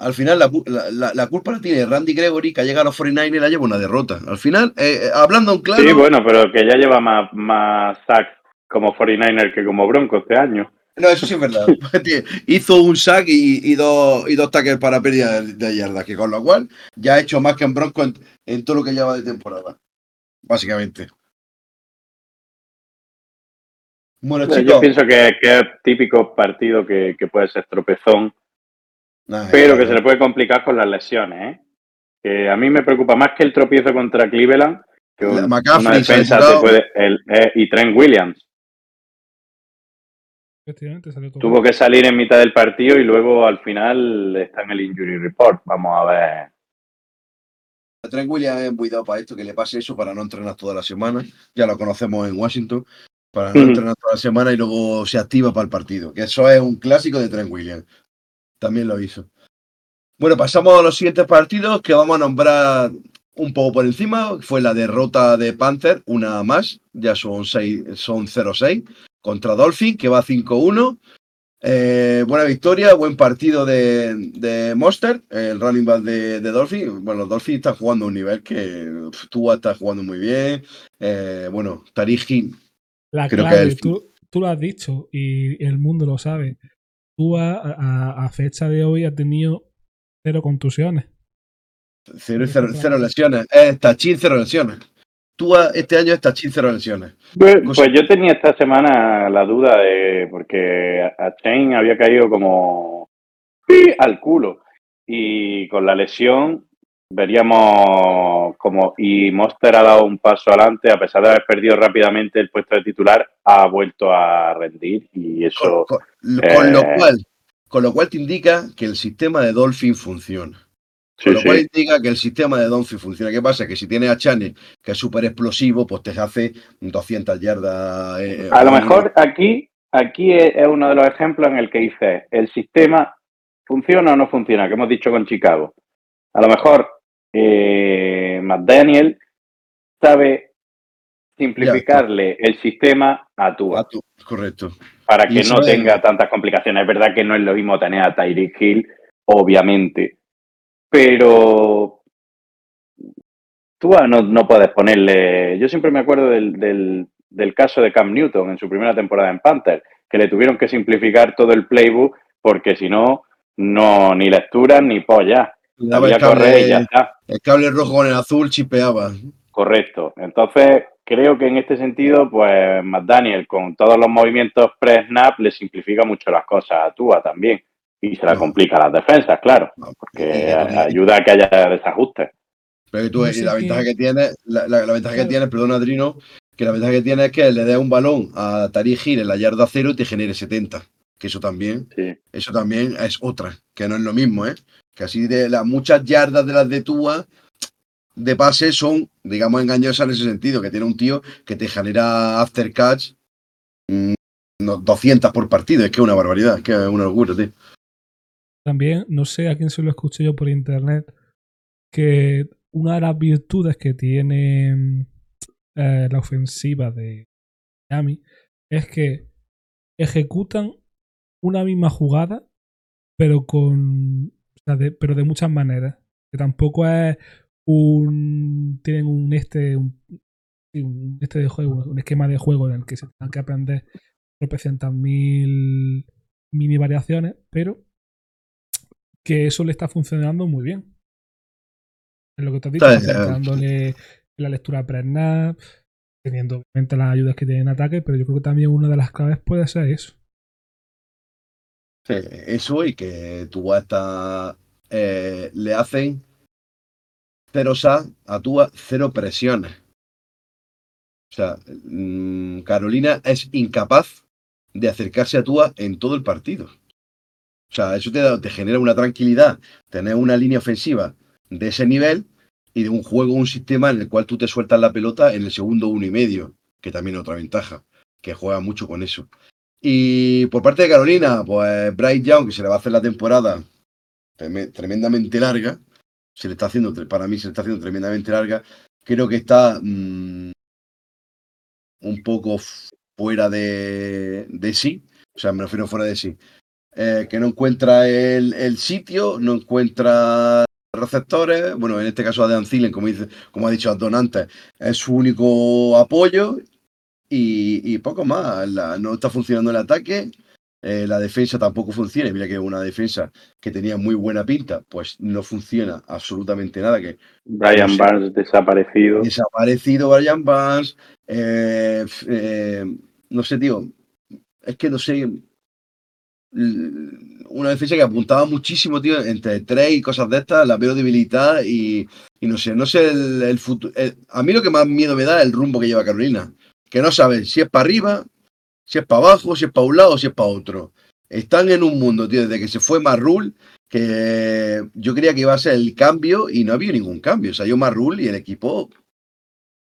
al final la, la- la- la culpa la tiene Randy Gregory, que ha llegado a los 49 y la lleva una derrota. Al final, eh, eh, hablando en claro, Sí, bueno, pero que ya lleva más, más sacks como 49er que como Bronco este año. No, eso sí es verdad. Hizo un sack y, y dos, y dos tackles para pérdida de, de yardas, que con lo cual ya ha hecho más que en Bronco en, en todo lo que lleva de temporada. Básicamente. Bueno, Yo chicos. pienso que, que es típico partido que, que puede ser tropezón, Nah, pero que se le puede complicar con las lesiones. ¿eh? Que a mí me preocupa más que el tropiezo contra Cleveland, que La- un- McCaffrey una se ha defensa lesionado. te puede. El, eh, y Trent Williams. Efectivamente, salió todo. Tuvo que salir en mitad del partido y luego al final está en el injury report. Vamos a ver. Trent Williams es muy dado para esto, que le pase eso para no entrenar toda la semana. Ya lo conocemos en Washington. Para no entrenar toda la semana y luego se activa para el partido. Que eso es un clásico de Trent Williams. También lo hizo. Bueno, pasamos a los siguientes partidos que vamos a nombrar un poco por encima. Fue la derrota de Panther, una más. Ya son, seis, son 0-6 contra Dolphin, que va 5-1. Eh, buena victoria, buen partido de, de Monster, el running back de, de Dolphin. Bueno, los Dolphins están jugando a un nivel que pf, Tua está jugando muy bien. Eh, bueno, Tariq La creo que clave, el- tú, tú lo has dicho y el mundo lo sabe. Tú a, a- a fecha de hoy has tenido cero contusiones. cero, cero, cero lesiones. Es Tachín, cero lesiones. Tua este año es Tachín, cero lesiones. Pues, pues yo tenía esta semana la duda de. Porque a Chain había caído como. al culo. Y con la lesión veríamos como. Y Monster ha dado un paso adelante, a pesar de haber perdido rápidamente el puesto de titular, ha vuelto a rendir. Y eso. con- con lo eh, cual, con lo cual te indica que el sistema de Dolphin funciona. Sí, Con lo sí. cual indica que el sistema de Dolphin funciona. ¿Qué pasa? Que si tienes a Chane, que es súper explosivo, pues te hace 200 yardas. eh, A lo eh, mejor aquí, aquí es uno de los ejemplos en el que dice el sistema funciona o no funciona, que hemos dicho con Chicago. A lo mejor eh, McDaniel sabe simplificarle el sistema a tú, correcto. para que no es- tenga tantas complicaciones. Es verdad que no es lo mismo tener a Tyreek Hill, obviamente, pero Tua no, no puedes ponerle. Yo siempre me acuerdo del, del, del caso de Cam Newton en su primera temporada en Panther, que le tuvieron que simplificar todo el playbook porque si no, no ni lectura ni polla. Daba el ya cable, está. el cable rojo con el azul chipeaba. Correcto. Entonces, creo que en este sentido, pues McDaniel, con todos los movimientos pre-snap, le simplifica mucho las cosas a Tua también. Y se la complica a las defensas, claro, No, que y- y- a- ayuda a que haya desajustes. Pero tú, y la ventaja que tiene, la, la- la ventaja que tiene, perdón, Adrino, que la ventaja que tiene es que le dé un balón a Tariq Hill en la yarda cero y te genere 70. Que eso también, Sí. eso también es otra, que no es lo mismo, ¿eh? Que así de las muchas yardas de las de Tua de pase son, digamos, engañosas en ese sentido, que tiene un tío que te genera after catch mm, no, 200 por partido, es que es una barbaridad, es que es una locura, tío. También, no sé a quién se lo escuché yo por internet, que una de las virtudes que tiene mm, eh, la ofensiva de Miami es que ejecutan una misma jugada, pero con de, pero de muchas maneras. Que tampoco es un tienen un este un este de juego, un esquema de juego en el que se tengan que aprender tropecientas mil mini variaciones, pero que eso le está funcionando muy bien. Es lo que te has dicho, dándole la lectura pre-snap, teniendo obviamente las ayudas que tienen en ataque, pero yo creo que también una de las claves puede ser eso. Sí, eso y que Tua está. eh, le hacen cero sa a Tua, cero presiones. O sea, mm, Carolina es incapaz de acercarse a Tua en todo el partido. O sea, eso te, genera una tranquilidad, tener una línea ofensiva de ese nivel y de un juego, un sistema en el cual tú te sueltas la pelota en el segundo uno y medio, que también es otra ventaja, que juega mucho con eso. Y por parte de Carolina, pues Bryce Young, que se le va a hacer la temporada treme- tremendamente larga, se le está haciendo, para mí se le está haciendo tremendamente larga, creo que está mm, un poco fuera de, de sí, o sea, me refiero fuera de sí, Eh, que no encuentra el, el sitio, no encuentra receptores, bueno, en este caso a Thielen, como, dice, como ha dicho Adon antes, es su único apoyo y, y poco más, La- no está funcionando el ataque, eh, la defensa tampoco funciona, mira que es una defensa que tenía muy buena pinta, pues no funciona absolutamente nada, que Brian No sé. Barnes desaparecido. desaparecido Brian Barnes, eh, no sé, tío, es que no sé, una defensa que apuntaba muchísimo, tío, entre tres y cosas de estas, la veo debilitada y, y no sé, no sé el, el futuro. A mí lo que más miedo me da es el rumbo que lleva Carolina, que no saben si es para arriba, si es para abajo, si es para un lado si es para otro. Están en un mundo, tío, desde que se fue Marrul, que yo creía que iba a ser el cambio y no ha habido ningún cambio. Salió Marrul y el equipo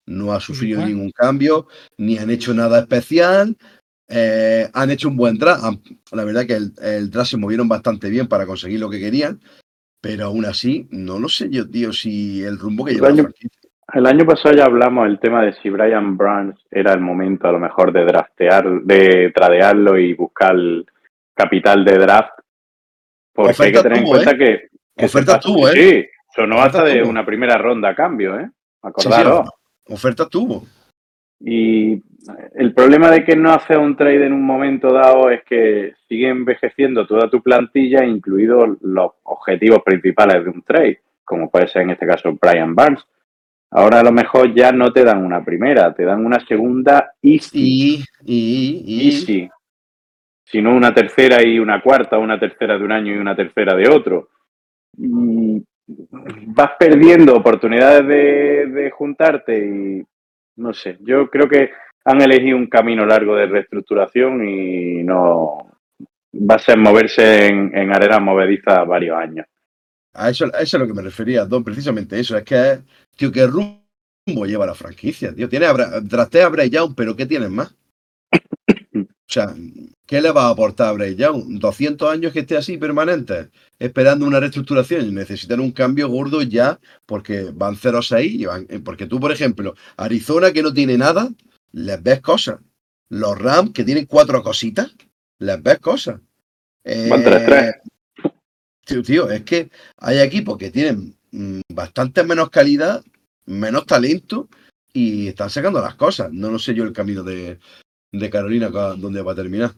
no ha sufrido ningún cambio, ni han hecho nada especial. Eh, han hecho un buen draft. La verdad que el, el draft se movieron bastante bien para conseguir lo que querían, pero aún así, no lo sé yo, tío, si el rumbo que El lleva año-. El año pasado ya hablamos del tema de si Brian Barnes era el momento a lo mejor de draftear, de tradearlo y buscar capital de draft. Porque hay que tener en cuenta que, que pasa- tuvo, ¿eh? Sí, sonó hasta de tuvo. una primera ronda a cambio, ¿eh? Sí, sí, Acordaros. ofertas tuvo. Y el problema de que no haces un trade en un momento dado es que sigue envejeciendo toda tu plantilla, incluidos los objetivos principales de un trade, como puede ser en este caso Brian Barnes. Ahora a lo mejor ya no te dan una primera, te dan una segunda easy, Y, y, y, easy. Sino una tercera y una cuarta, una tercera de un año y una tercera de otro. Y vas perdiendo oportunidades de, de juntarte y no sé, yo creo que han elegido un camino largo de reestructuración y no va a ser moverse en, en arena movediza varios años. A eso, a es lo que me refería, Don, precisamente eso. Es que, tío, qué rumbo lleva la franquicia, tío. Tiene draftea a Bray Young, pero ¿qué tienes más? O sea, ¿qué le va a aportar a Bray Young? ¿200 años que esté así permanente? Esperando una reestructuración necesitan un cambio gordo ya porque van 0-6. y van- Porque tú, por ejemplo, Arizona que no tiene nada, les ves cosas. Los Rams que tienen cuatro cositas, les ves cosas. Eh, 3-3. Tío, tío, es que hay equipos que tienen mm, bastante menos calidad, menos talento y están sacando las cosas. No lo sé yo el camino de, de Carolina, ca- dónde va a terminar.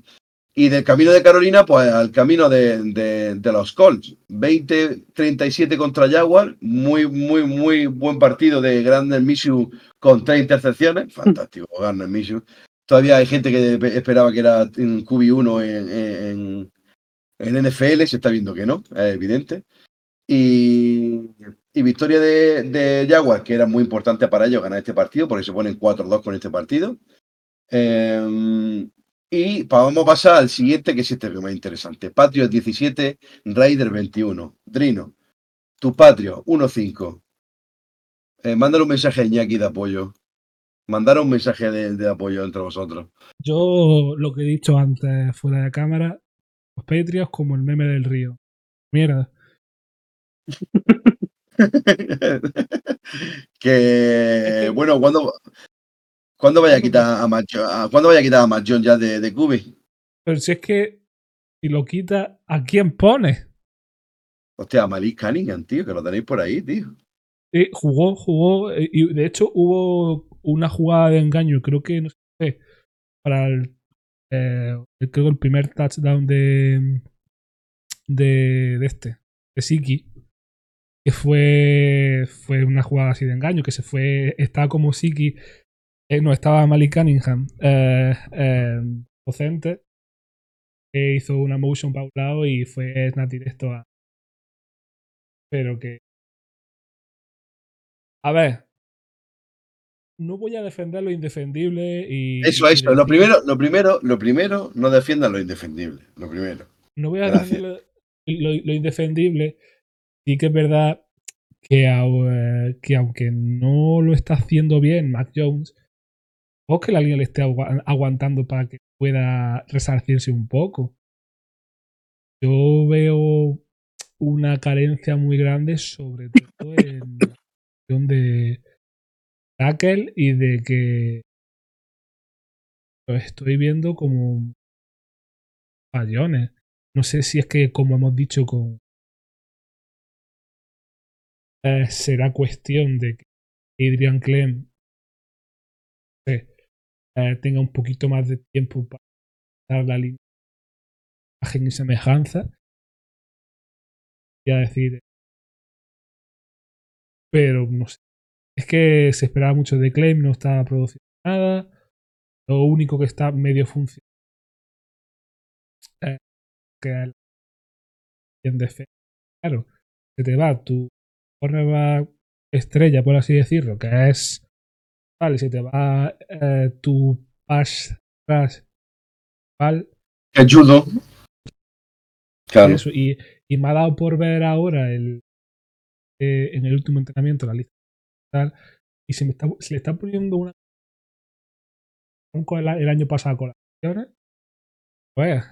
Y del camino de Carolina, pues al camino de, de- de los Colts. 20-37 contra Jaguar. Muy, muy, muy buen partido de Garner Minshew con tres intercepciones. Fantástico, Garner Minshew. Todavía hay gente que esperaba que era un QB1 en, en, en NFL, se está viendo que no, es evidente. Y, y victoria de, de Jaguar, que era muy importante para ellos ganar este partido, porque se ponen 4-2 con este partido. Eh, y vamos a pasar al siguiente, que es este que es más interesante. Patriots 17, Raider 21. Drino, tu Patrio 1-5. Eh, mándale un mensaje a Iñaki de apoyo. Mandar un mensaje de, de apoyo entre vosotros. Yo lo que he dicho antes fuera de cámara, los Patriots como el meme del río. Mierda. que bueno, cuando ¿cuándo vaya a quitar a Mac a- ¿cuándo vaya a quitar a Mac Jones ya de, de? Pero si es que si lo quita, ¿a quién pone? Hostia, a Malik Cunningham, tío, que lo tenéis por ahí, tío. Eh, jugó, jugó, eh, y de hecho hubo una jugada de engaño, creo que, no sé, para el, eh, creo el primer touchdown de, de, de este, de Siki, que fue, fue una jugada así de engaño, que se fue, estaba como Siki, eh, no, estaba Malik Cunningham, eh, eh, docente, que hizo una motion para un lado y fue snap directo a... Pero que a ver. No voy a defender lo indefendible y. Eso, eso. Lo primero, lo primero, lo primero, no defiendan lo indefendible. Lo primero. No voy a defender lo, lo- lo indefendible. Sí que es verdad que, que aunque no lo está haciendo bien Mac Jones, o que la línea le esté agua- aguantando para que pueda resarcirse un poco. Yo veo una carencia muy grande, sobre todo en cuestión de tackle y de que lo estoy viendo como fallones. No sé si es que, como hemos dicho, con eh, será cuestión de que Adrian Clem eh, eh, tenga un poquito más de tiempo para dar la línea imagen y semejanza. Ya decir. Pero no sé. Es que se esperaba mucho de Clem, no estaba produciendo nada. Lo único que está medio funcionando eh, que en defensa. Claro, se te va tu cornerback estrella, por así decirlo, que es. Vale, se te va eh, tu pass rush ¿vale? Que judo. Claro. Eso, y, y me ha dado por ver ahora el, eh, en el último entrenamiento la lista tal, y se me está, se le está poniendo una el, el año pasado con las. Pues,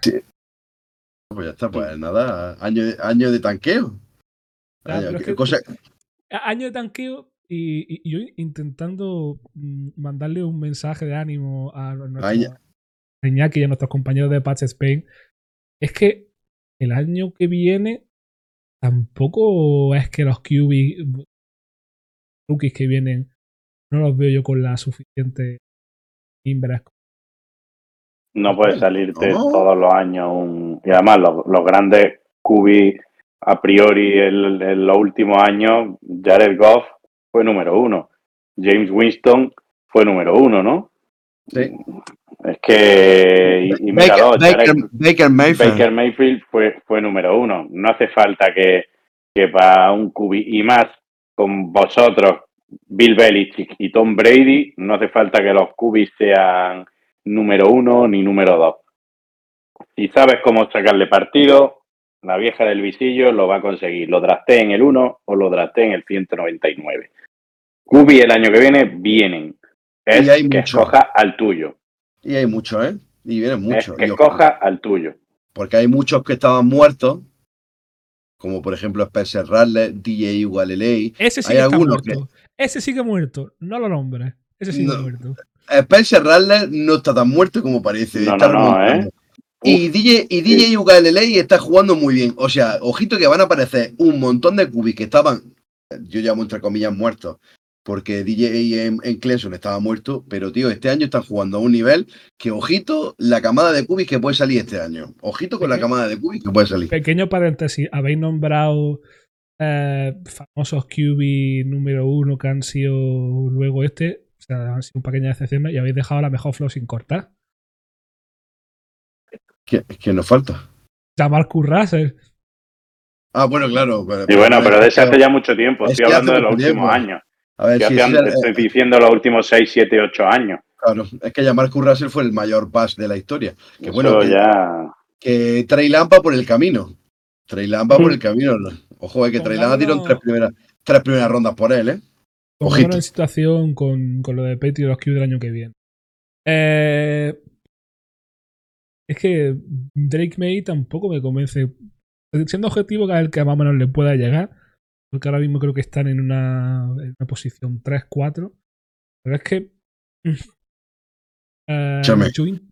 Pues ya está, pues nada, año, año de tanqueo. Año- cosa, año de tanqueo y, y- y yo intentando mm, mandarle un mensaje de ánimo a nuestro Ay, a Iñaki y a nuestros compañeros de Patch Spain. Es que el año que viene tampoco es que los QB rookies que vienen no los veo yo con la suficiente timbres. No puede salirte No. todos los años un... Y además los, los grandes QB a priori en, en los últimos años, Jared Goff fue número uno. James Winston fue número uno, ¿no? Sí. Es que... Y, Baker, Jared- Baker, Baker Mayfield. Baker Mayfield fue, fue número uno. No hace falta que, que para un QB y más con vosotros, Bill Belichick y Tom Brady, no hace falta que los QB sean número uno ni número dos. Si sabes cómo sacarle partido, la vieja del visillo lo va a conseguir. Lo drafté en el 1 o lo drafté en el 199. QB el año que viene vienen. Es Y hay que mucho. escoja al tuyo. Y hay muchos, ¿eh? Y vienen Es muchos. que Y- escoja al tuyo. Porque hay muchos que estaban muertos, como por ejemplo Spencer Rattler, DJ Waleley. Ese sí Hay que está algunos muerto. Ese sí que muerto. No lo nombres. Ese sí que No. muerto. Spencer Rattler no está tan muerto como parece. No, está no, no, remontando. ¿eh? Y DJ, y DJ está jugando muy bien. O sea, ojito que van a aparecer un montón de cubis que estaban, yo llamo entre comillas muertos, porque DJ en, en Clemson estaba muerto, pero tío, este año están jugando a un nivel que, ojito, la camada de cubis que puede salir este año. Ojito con la camada de cubis que puede salir. Pequeño paréntesis. Habéis nombrado eh, famosos QB número uno que han sido luego este. O sea, han sido una pequeña decepción y habéis dejado la mejor flow sin cortar. ¿Qué, qué nos falta? Llamar Russell. Ah, bueno, claro. pero- Y bueno, pero de ese hace ya mucho tiempo. Es Estoy hablando de los últimos tiempo. años. A ver, Yo si hace- te estoy eh, diciendo los últimos 6, 7, 8 años. claro, es que llamar Russell fue el mayor pass de la historia. Que Eso bueno, que- ya. que Trey Lampa por el camino. Trey Lampa por el camino. Ojo, es que Trey Lampa tiró tres primeras, tres primeras rondas por él, ¿eh? Ojito. en situación con, con lo de Petty y los QB del año que viene. Eh, es que Drake May tampoco me convence. Siendo objetivo, es el que más o menos le pueda llegar. Porque ahora mismo creo que están en una, en una posición 3-4. Pero es que. eh, Escúchame. yo in-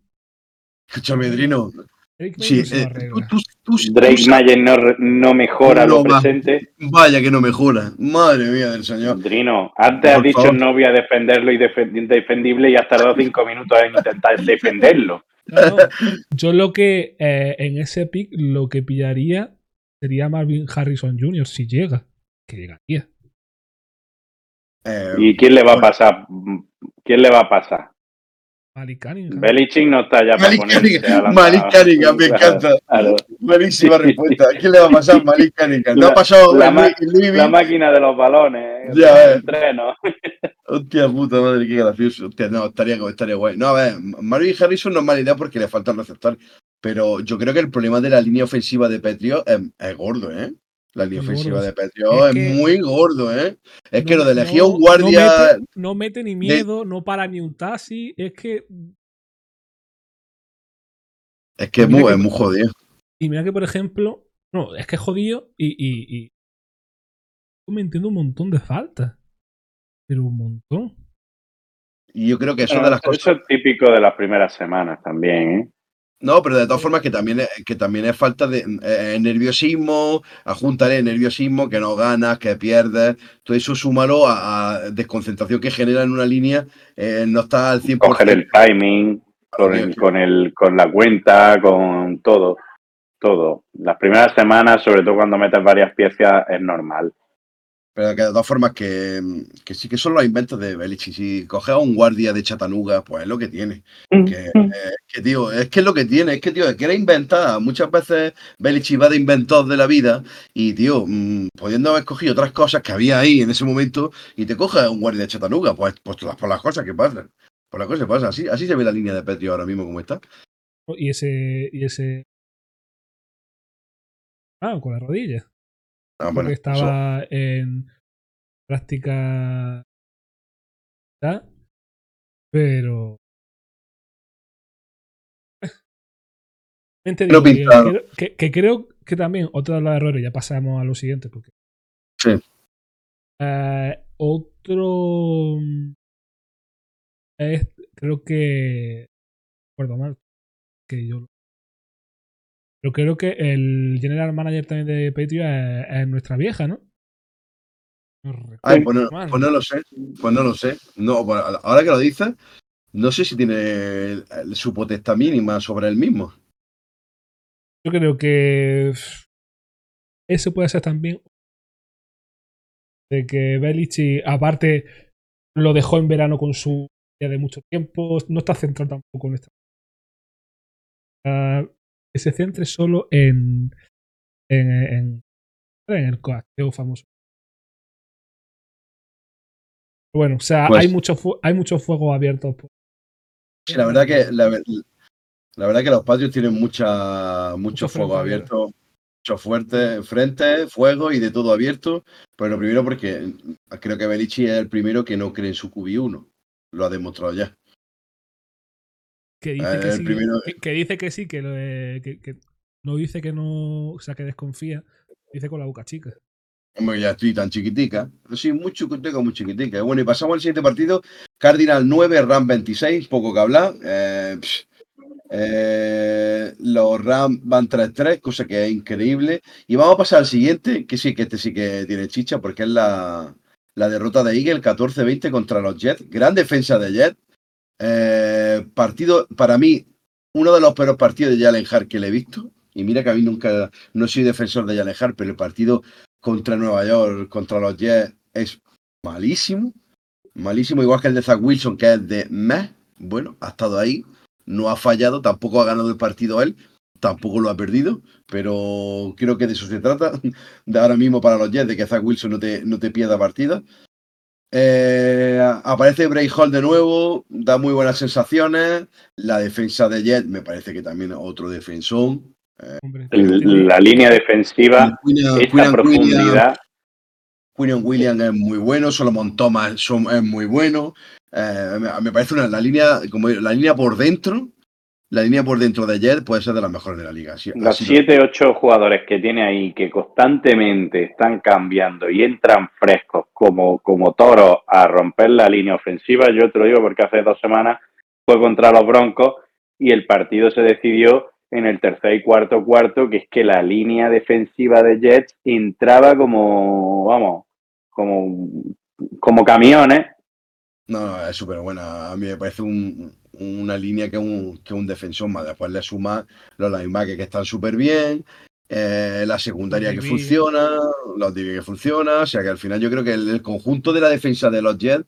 Escúchame, Drino. Drake Sí, eh, tú, tú- tú- Drake Mayer no, re- no mejora No lo va. presente. Vaya que no mejora. Madre mía del señor. Drino, antes has Por dicho favor. no voy a defenderlo y defe- indefendible y has tardado 5 minutos en intentar defenderlo. No. Yo lo que eh, en ese pick lo que pillaría sería Marvin Harrison Jr. si llega. Que llegaría. Eh, ¿Y quién le va a pasar? ¿Quién le va a pasar? Malik Cunningham. Belichick no está ya para Malik ponerse Cunningham, a lanzar- Malik Cunningham, me encanta. Claro. Buenísima respuesta. ¿Qué le va a pasar a Malik Cunningham? No ha La- pasado la el el máquina de los balones. Ya, el eh. entreno. Hostia puta madre, qué gracioso. Hostia, no, estaría, estaría guay. No, a ver, Marvin Harrison no es mala idea porque le faltan receptores. Pero yo creo que el problema de la línea ofensiva de Petrio es, es gordo, ¿eh? La línea ofensiva gordo. de Patriots Es es, que- muy gordo, ¿eh? Es que No lo de me- elegir no- un guardia. No mete, no mete ni miedo, no para ni un taxi. Es que. Es que es muy, que- es muy jodido. Y mira que, por ejemplo. No, es que es jodido y. y, y cometiendo un montón de faltas. Pero un montón. Y yo creo que eso Bueno, de las cosas. Eso es típico de las primeras semanas también, ¿eh? No, pero de todas formas que también es, que también es falta de eh, nerviosismo, ajúntale nerviosismo, que no ganas, que pierdes, todo eso súmalo a, a desconcentración que genera en una línea, eh, no está al 100%. Coger el timing con, el, con, el, con la cuenta, con todo. Todo. Las primeras semanas, sobre todo cuando metes varias piezas, es normal. Pero que de todas formas que, que sí que son los inventos de Belichick. Si coges a un guardia de Chatanuga, pues es lo que tiene. Que, eh, que, tío, es que es lo que tiene, es que, tío, quiere inventar. Muchas veces Belichick va de inventor de la vida y, tío, mmm, pudiendo haber cogido otras cosas que había ahí en ese momento y te coges a un guardia de Chatanuga, pues, pues por las cosas que pasan. Por las cosas que pasan. Así, así se ve la línea de Petrio ahora mismo como está. Y ese. Y ese. Ah, con la rodilla. Ah, bueno, eso- estaba en práctica. Pero. Mente No digo, que, creo- que, que creo que también otro de los errores, ya pasamos a lo siguiente, porque. Sí. Eh, otro. Es, creo que. Recuerdo mal. Que yo. Pero creo que el general manager también de Patriot es, es nuestra vieja, ¿no? No Ay, recuerdo pues no, pues no lo sé. Pues no lo sé. No, pues ahora que lo dices, no sé si tiene el- el- su potestad mínima sobre él mismo. Yo creo que eso puede ser también de que Belichick, aparte, lo dejó en verano con su ya de mucho tiempo, no está centrado tampoco en esta. Ah, que se centre solo en en, en, en el coacteo famoso. Bueno, o sea, Pues- hay mucho fu- hay muchos fuegos abiertos. por- Sí, la verdad que la, ver- la verdad que los patios tienen mucha, mucho Mucho fuego abierto, mucho fuerte, frente, fuego y de todo abierto. Pero lo primero porque creo que Belichi es el primero que no cree en su QB1. Lo ha demostrado ya. Que dice Eh, que el sí, primero- que, que dice que sí, que, lo de- que- no dice que no, o sea, que desconfía, dice con la boca chica. Hombre, ya estoy tan chiquitica. Sí, muy chiquitica, muy chiquitica. Bueno, y pasamos al siguiente partido. Cardinal 9, Ram 26, poco que hablar. Eh, eh, los Ram van 3-3, cosa que es increíble. Y vamos a pasar al siguiente, que sí, que este sí que tiene chicha, porque es la, la derrota de Eagle 14-20 contra los Jets. Gran defensa de Jets. Eh, partido, para mí, uno de los peores partidos de Jalen Hart que le he visto. Y mira que a mí nunca, no soy defensor de Jalen Hart, pero el partido contra Nueva York, contra los Jets, es malísimo. Malísimo, igual que el de Zach Wilson, que es de meh. Bueno, ha estado ahí, no ha fallado, tampoco ha ganado el partido él, tampoco lo ha perdido, pero creo que de eso se trata, de ahora mismo para los Jets, de que Zach Wilson no te, no te pierda partida. Eh, aparece Bray Hall de nuevo, da muy buenas sensaciones. La defensa de Jet me parece que también es otro El- la línea defensiva, Quinian- esta profundidad, Quinion Williams es muy bueno, Solomon Thomas es muy bueno. Eh, me, parece una, la línea, como la línea por dentro, la línea por dentro de Jet puede ser de las mejores de la liga. Así- los así lo- 7, 8 jugadores que tiene ahí que constantemente están cambiando y entran frescos como, como toros a romper la línea ofensiva, yo te lo digo porque hace dos semanas fue contra los Broncos y el partido se decidió en el tercer y cuarto cuarto, que es que la línea defensiva de Jets entraba como, vamos, como, como camiones No, no, es súper buena. A mí me parece un- una línea que un, que un defensor más. Después le suma los linebackers que están súper bien, eh, la secundaria que funciona, los DB que funciona. O sea que al final yo creo que el, el conjunto de la defensa de los Jets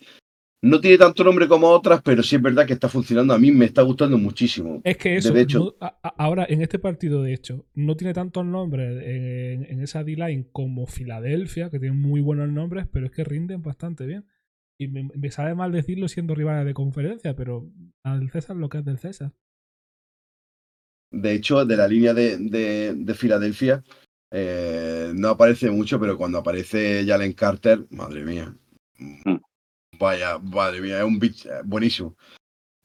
no tiene tanto nombre como otras, pero sí es verdad que está funcionando. A mí me está gustando muchísimo. Es que eso, De hecho- no- a- a- ahora en este partido, de hecho, no tiene tantos nombres en, en esa D-line como Filadelfia, que tiene muy buenos nombres, pero es que rinden bastante bien. Y me, me sabe mal decirlo siendo rivales de conferencia, pero al César lo que es del César. De hecho, de la línea de, de- de Filadelfia, Eh, no aparece mucho, pero cuando aparece Jalen Carter, madre mía. Mm. Vaya, madre mía, es un bitch eh, buenísimo.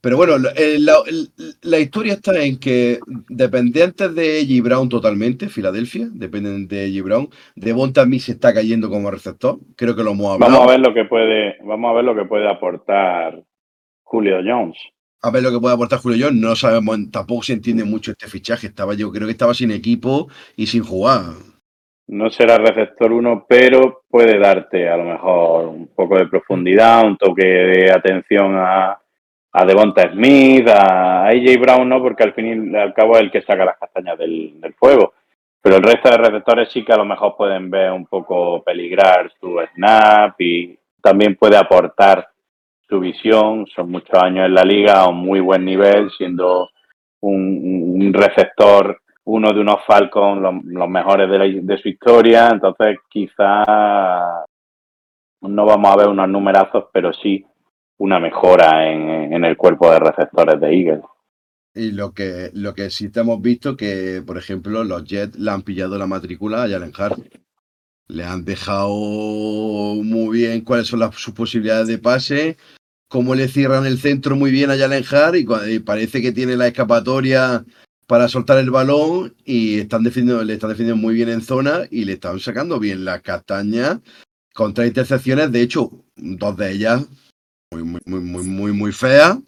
Pero bueno, eh, la, historia está en que dependientes de Eddie Brown totalmente, Filadelfia, dependen de Eddie Brown. Devonta Smith se está cayendo como receptor. Creo que lo hemos hablado. Vamos a ver lo que puede, vamos a ver lo que puede aportar Julio Jones. a ver lo que puede aportar Julio Jones. No sabemos, tampoco se entiende mucho este fichaje. Estaba, yo creo que estaba sin equipo y sin jugar. No será receptor 1, pero puede darte a lo mejor un poco de profundidad, un toque de atención a, a Devonta Smith, a AJ Brown, no, porque al fin y al cabo es el que saca las castañas del, del fuego. Pero el resto de receptores sí que a lo mejor pueden ver un poco peligrar su snap y también puede aportar su visión. Son muchos años en la liga a un muy buen nivel, siendo un, receptor uno de unos Falcons los, los mejores de, la- de su historia, entonces quizá no vamos a ver unos numerazos, pero sí una mejora en, en el cuerpo de receptores de Eagles. Y lo que, lo que sí te hemos visto que, por ejemplo, los Jets le han pillado la matrícula a Jalen Hart. Le han dejado muy bien cuáles son las, sus posibilidades de pase, cómo le cierran el centro muy bien a Jalen Hart y, y parece que tiene la escapatoria para soltar el balón y están defendiendo, le están defendiendo muy bien en zona y le están sacando bien las castañas contra intercepciones. De hecho, dos de ellas muy, muy, muy, muy, muy, feas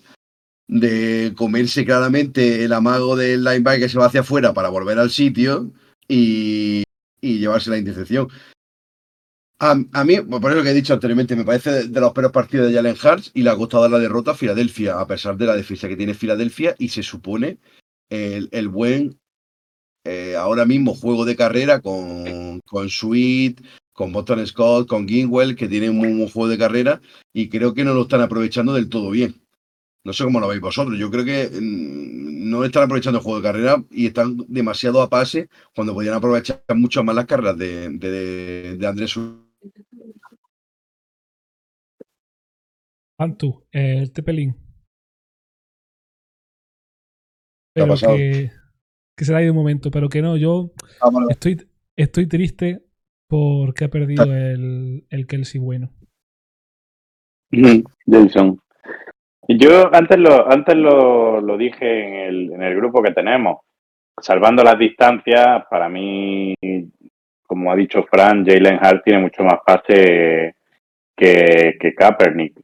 de comerse claramente el amago del linebacker que se va hacia afuera para volver al sitio y, llevarse la intercepción. A, a mí, por eso que he dicho anteriormente, me parece de, de los peores partidos de Jalen Hurts y le ha costado la derrota a Filadelfia, a pesar de la defensa que tiene Filadelfia y se supone el, el buen eh, ahora mismo juego de carrera con, con Sweet, con Boston Scott, con Gingwell, que tienen un buen juego de carrera y creo que no lo están aprovechando del todo bien. No sé cómo lo veis vosotros. Yo creo que mm, no están aprovechando el juego de carrera y están demasiado a pase cuando podrían aprovechar mucho más las carreras de, de, de Andrés. Antu, eh, el Tepelín. ¿Qué ha Pero que, que se da ahí de un momento, pero que no, yo estoy, estoy triste porque ha perdido el, el Kelsey bueno. Jason. Yo antes lo, antes lo, lo dije en el, en el grupo que tenemos. Salvando las distancias, para mí, como ha dicho Fran, Jalen Hart tiene mucho más pase que, que Kaepernick.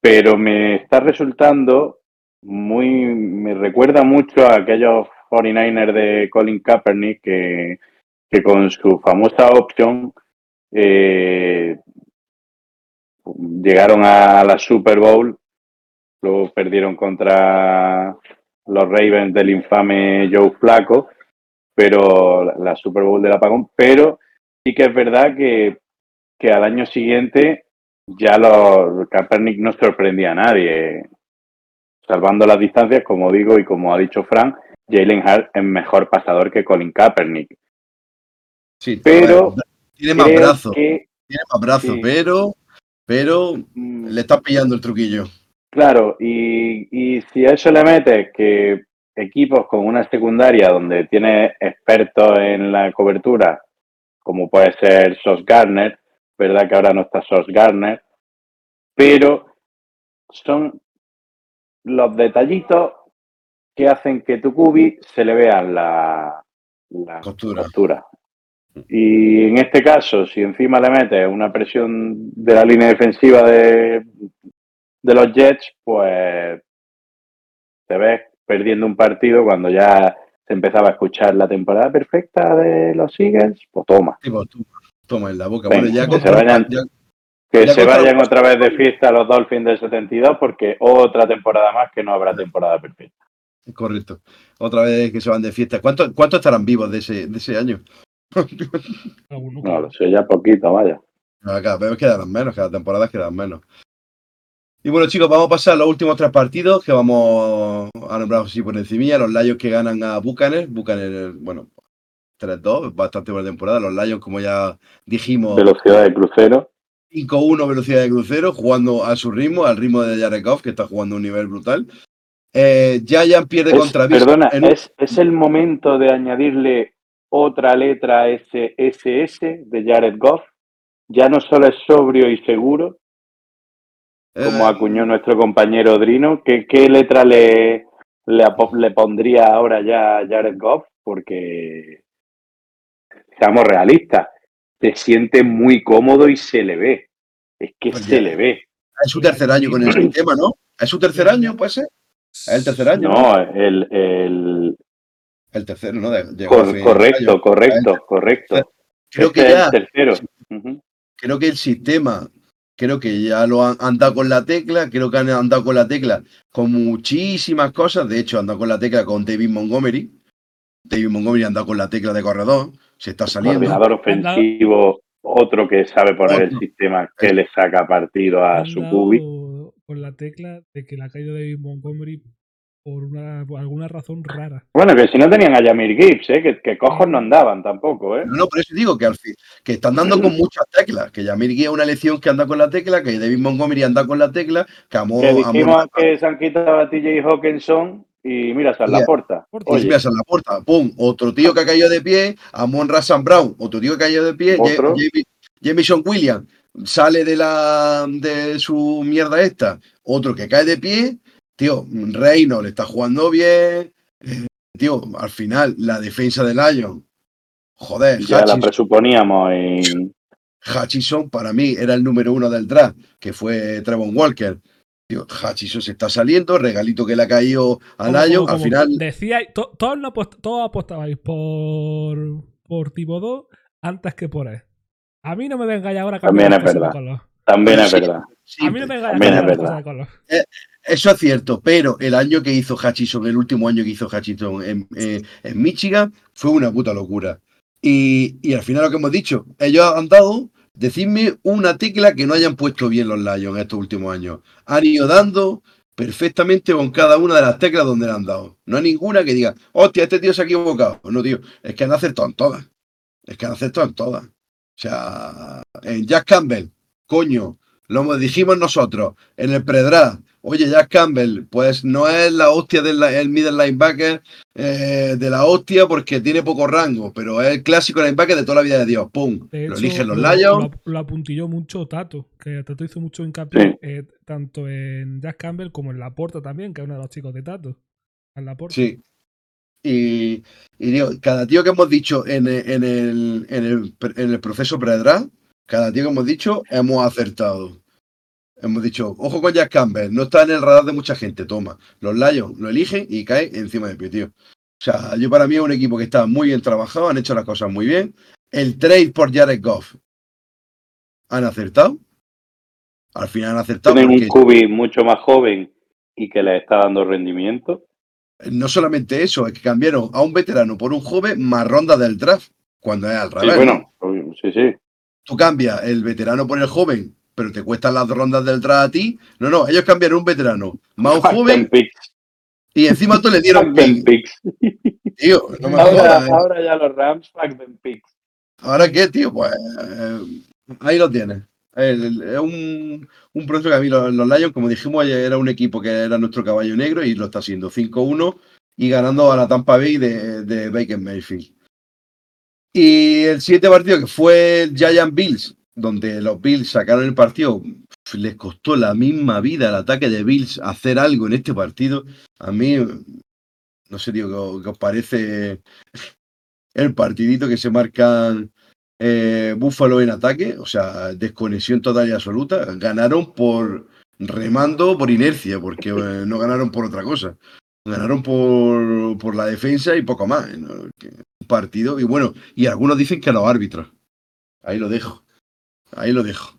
Pero me está resultando muy. Me recuerda mucho a aquellos 49ers de Colin Kaepernick que, que con su famosa opción eh, llegaron a la Super Bowl, luego perdieron contra los Ravens del infame Joe Flaco, pero la- Super Bowl del apagón, pero sí que es verdad que, que al año siguiente ya los Kaepernick no sorprendía a nadie. Salvando las distancias, como digo y como ha dicho Frank, Jalen Hart es mejor pasador que Colin Kaepernick. Sí, Pero tiene más que, tiene más brazos, sí. pero, pero mm, le están pillando el truquillo. Claro, y, y si a eso le metes que equipos con una secundaria donde tiene expertos en la cobertura, como puede ser Sos Garner, verdad que ahora no está Sos Garner, pero son los detallitos que hacen que tu cubi se le vean la, la Costura. costura. Y en este caso, si encima le metes una presión de la línea defensiva de, de los Jets, pues te ves perdiendo un partido cuando ya se empezaba a escuchar la temporada perfecta de los Eagles, pues toma. Sí, pues, toma en la boca. Venga, bueno, ya que se vayan. ya- Que Ya se vayan otra vez de fiesta los Dolphins del 72 porque otra temporada más que no habrá temporada perfecta. correcto. Otra vez que se van de fiesta. ¿Cuántos cuántos estarán vivos de ese, de ese año? No, lo sé, ya poquito, vaya. Cada vez quedan menos, cada temporada quedan menos. Y bueno, chicos, vamos a pasar a los últimos tres partidos que vamos a nombrar así por encima. Los Lions que ganan a Bucaner. Bucaner, bueno, 3-2, bastante buena temporada. Los Lions, como ya dijimos, Velocidad de crucero. 5-1 velocidad de crucero, jugando a su ritmo, al ritmo de Goff, que está jugando a un nivel brutal. Eh, Giant pierde Es- contra perdona, es, es el momento de añadirle otra letra SSS de Jared Goff. Ya no solo es sobrio y seguro, como Eh, acuñó nuestro compañero Drino, ¿qué, qué letra le, le, le pondría ahora ya a Jared Goff? Porque, seamos realistas, se siente muy cómodo y se le ve. Es que Pues se ya. le ve. Es su tercer año con el sistema, ¿no? ¿Es su tercer año, puede ser? ¿Es el tercer año? No, el, el El tercero, ¿no? De- de cor- correcto, correcto, correcto. Creo Este que es ya, el tercero. Creo que el sistema, creo que ya lo han, han dado con la tecla, creo que han andado con la tecla con muchísimas cosas. De hecho, han dado con la tecla con David Montgomery. David Montgomery ha andado con la tecla de corredor, se está saliendo. Coordinador ofensivo, otro que sabe poner el sistema que le saca partido a Han su dado cubi. con la tecla de que la ha caído David Montgomery por, una, por alguna razón rara. Bueno, que si no tenían a Yamir Gibbs, ¿eh? que, que cojos no andaban tampoco, ¿eh? No, no, por eso digo que al fin, que están dando con muchas teclas, que Yamir Guía es una elección que anda con la tecla, que David Montgomery anda con la tecla, que Amor, que dijimos Amor- que se han quitado a TJ Hawkinson y mira, es la puerta. Oye, miras en la puerta, pum, otro tío que ha caído de pie, Amon Rassan Brown, otro tío que ha caído de pie, Jamison Williams sale de la de su mierda esta, otro que cae de pie, tío, Reino le está jugando bien, eh, tío, al final la defensa del Lion, joder, ya la presuponíamos en... Hutchinson para mí era el número uno del draft, que fue Trevon Walker. Tío, Hutchinson se está saliendo, regalito que le ha caído al ¿Cómo, Lion, cómo, al final Decíais, to- todos, no apost- todos apostabais por, por Thibodeau antes que por él. A mí no me vengáis ahora a También es verdad. de. También es verdad. A mí no me vengáis a cambiar de color. Eso es cierto, pero el año que hizo Hutchinson, el último año que hizo Hutchinson en, eh, Michigan, fue una puta locura. Y, y al final lo que hemos dicho, ellos han dado, decidme una tecla que no hayan puesto bien los Lions estos últimos años. Han ido dando perfectamente con cada una de las teclas donde le han dado. No hay ninguna que diga, hostia, este tío se ha equivocado. No, tío, es que han acertado en todas. Es que han acertado en todas. O sea, en Jack Campbell, coño, lo dijimos nosotros en el predra. Oye, Jack Campbell, pues no es la hostia del el middle linebacker eh, de la hostia porque tiene poco rango, pero es el clásico linebacker de toda la vida de Dios. ¡Pum! De lo hecho, eligen los lo, Lions. lo- lo apuntilló mucho Tato, que Tato hizo mucho hincapié Sí. eh, tanto en Jack Campbell como en Laporta también, que es uno de los chicos de Tato. En Laporta. Sí. Y, y digo, cada tío que hemos dicho en el, en el, en el, en el proceso predra, cada tío que hemos dicho, hemos acertado. Hemos dicho, ojo con Jack Campbell, no está en el radar de mucha gente, toma. Los Lions lo eligen y cae encima de pie, tío. O sea, yo para mí es un equipo que está muy bien trabajado, han hecho las cosas muy bien. El trade por Jared Goff, han acertado. Al final han acertado Tienen un cubi mucho más joven y que les está dando rendimiento. no solamente eso, es que cambiaron a un veterano por un joven más ronda del draft, cuando es al Sí, revés. ¿no? bueno, sí, sí. Tú cambias el veterano por el joven, pero te cuestan las rondas del draft a ti. No, no, ellos cambiaron un veterano más un joven y encima tú le dieron pick. picks. Tío, no me Ahora, jodas, ¿eh? ahora ya los Rams, fuck them picks. ¿Ahora qué, tío? Pues eh, ahí lo tienes. Es un, un proceso que a mí los, los Lions, como dijimos, ayer, era un equipo que era nuestro caballo negro y lo está haciendo 5-1 y ganando a la Tampa Bay de, de Baker Mayfield. Y el siguiente partido que fue el Giant Bills, donde los Bills sacaron el partido, les costó la misma vida al ataque de Bills hacer algo en este partido. A mí, no sé, tío, ¿qué os- parece el partidito que se marcan eh, Buffalo en ataque? O sea, desconexión total y absoluta. Ganaron por remando por inercia, porque eh, no ganaron por otra cosa. Ganaron por, por la defensa y poco más. Que- Un partido, y bueno, y algunos dicen que a los árbitros. Ahí lo dejo. Ahí lo dejo.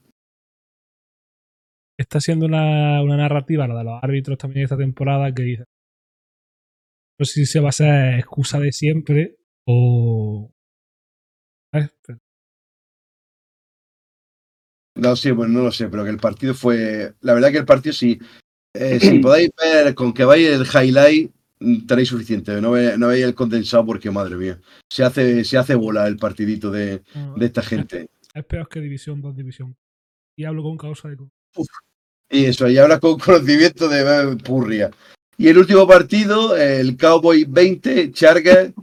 Está siendo una, una narrativa, la de los árbitros también esta temporada, que dice. No sé si se va a ser excusa de siempre o. No sé, pues no lo sé, pero que el partido fue. La verdad que el partido sí. eh, si podéis ver con que vais el highlight, mm, tenéis suficiente. No, ve- no veis el condensado porque, madre mía, se hace, se hace bola el partidito de, no, de esta gente. Es peor que División 2, División. Y hablo con causa de. Y eso, y ahora con conocimiento de eh, Purria. Y el último partido, el Cowboy 20, Chargers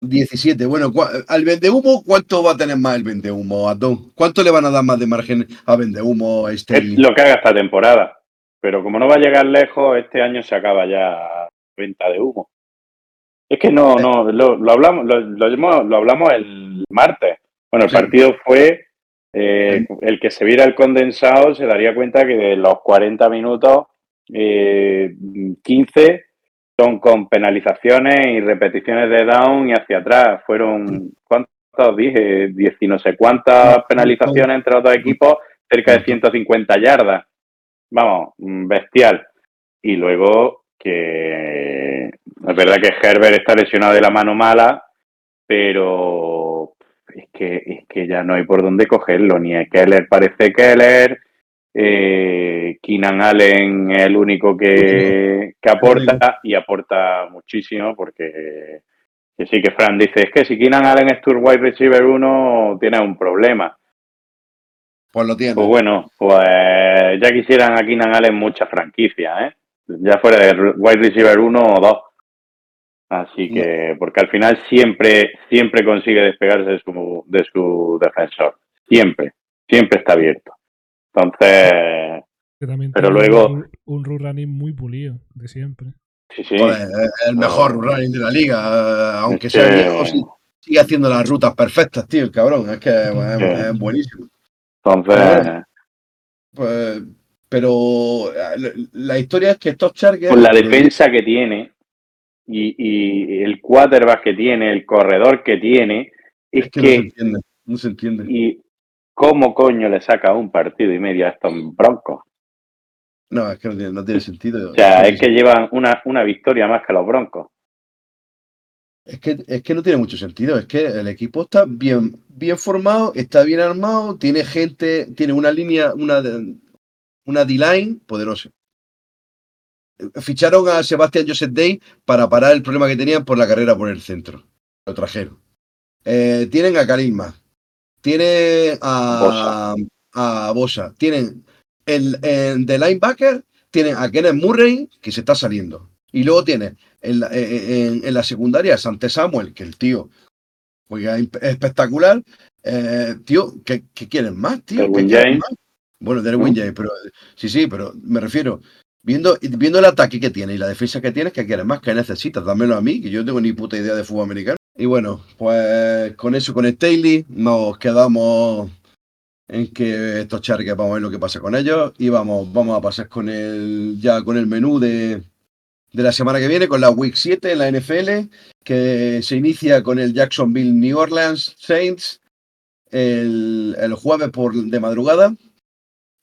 17. Bueno, al vendehumo, ¿cuánto va a tener más el vendehumo, Adón? ¿Cuánto le van a dar más de margen a vendehumo a Es lo que haga esta temporada. Pero como no va a llegar lejos, este año se acaba ya la venta de humo. Es que no, no, lo, lo hablamos, lo, lo lo hablamos el martes. Bueno, el Sí. partido fue eh, el que se viera el condensado se daría cuenta que de los 40 minutos, eh, 15 son con penalizaciones y repeticiones de down y hacia atrás. Fueron, ¿cuántos dije? 10 y no sé cuántas penalizaciones entre los dos equipos, cerca de 150 yardas. Vamos, mm, bestial. Y luego que es verdad que Herbert está lesionado de la mano mala, pero es que, es que ya no hay por dónde cogerlo. Ni a Keller parece Keller, eh, Keenan Allen es el único que, que aporta y aporta muchísimo porque que sí que Fran dice, es que si Keenan Allen es tu wide receiver 1, tienes un problema. Pues lo tiene. Pues bueno, pues ya quisieran a Keenan Allen muchas franquicias, ¿eh? Ya fuera de wide receiver 1 o 2. Así que, porque al final siempre, siempre consigue despegarse de su, de su defensor. Siempre, siempre está abierto. Entonces, Pero luego- Un, un muy pulido, de siempre. sí, sí. Joder, es el mejor running de la liga. Aunque sea que- viejo, sí- sigue haciendo las rutas perfectas, tío, el cabrón. Es que es, buenísimo. Entonces, Pues, pero eh, la, la historia es que estos Chargers. con la defensa que tiene y, y el quarterback que tiene, el corredor que tiene, es, Es que no se entiende. No se entiende. y cómo coño le saca un partido y medio a estos broncos. No, es que no tiene, no tiene sentido. O sea, es que llevan una, una victoria más que los broncos. Es que, es que no tiene mucho sentido. Es que el equipo está bien, bien formado, está bien armado, tiene gente, tiene una línea, una, una D-line poderosa. Ficharon a Sebastián Joseph Day para parar el problema que tenían por la carrera por el centro. Lo trajeron. Eh, tienen a Karisma. Tiene a a Bosa. Tienen el, el de linebacker, tienen a Kenneth Murray, que se está saliendo. Y luego tiene en la, eh, en, en la secundaria a Sante Samuel, que el tío juega espectacular. Eh, tío, ¿qué, qué quieren más, tío? ¿Qué Derwin quieren James. más? Bueno, Derwin James, pero sí, sí, pero me refiero, viendo, viendo el ataque que tiene y la defensa que tiene, ¿qué quieres más? ¿Qué necesitas? Dámelo a mí, que yo no tengo ni puta idea de fútbol americano. Y bueno, pues con eso, con Staley, nos quedamos en que estos charques vamos a ver lo que pasa con ellos y vamos, vamos a pasar con el ya con el menú de, de la semana que viene, con la Week 7 en la NFL, que se inicia con el Jacksonville New Orleans Saints el, el jueves por de madrugada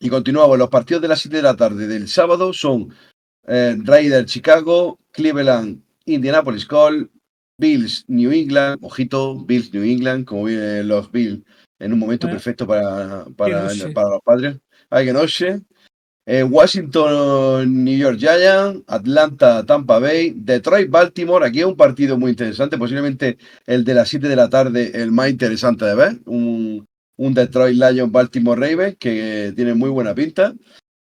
y continuamos. Los partidos de las 7 de la tarde del sábado son eh, Chicago, Cleveland Indianapolis Colts, Bills New England, ojito, Bills New England, como vienen los Bills en un momento Ah. perfecto para, para los padres. Ay, que noche. Eh, Washington, New York Giants, Atlanta, Tampa Bay, Detroit, Baltimore. Aquí es un partido muy interesante, posiblemente el de las 7 de la tarde, el más interesante de ver. Un, un Detroit Lions, Baltimore Ravens, que tiene muy buena pinta.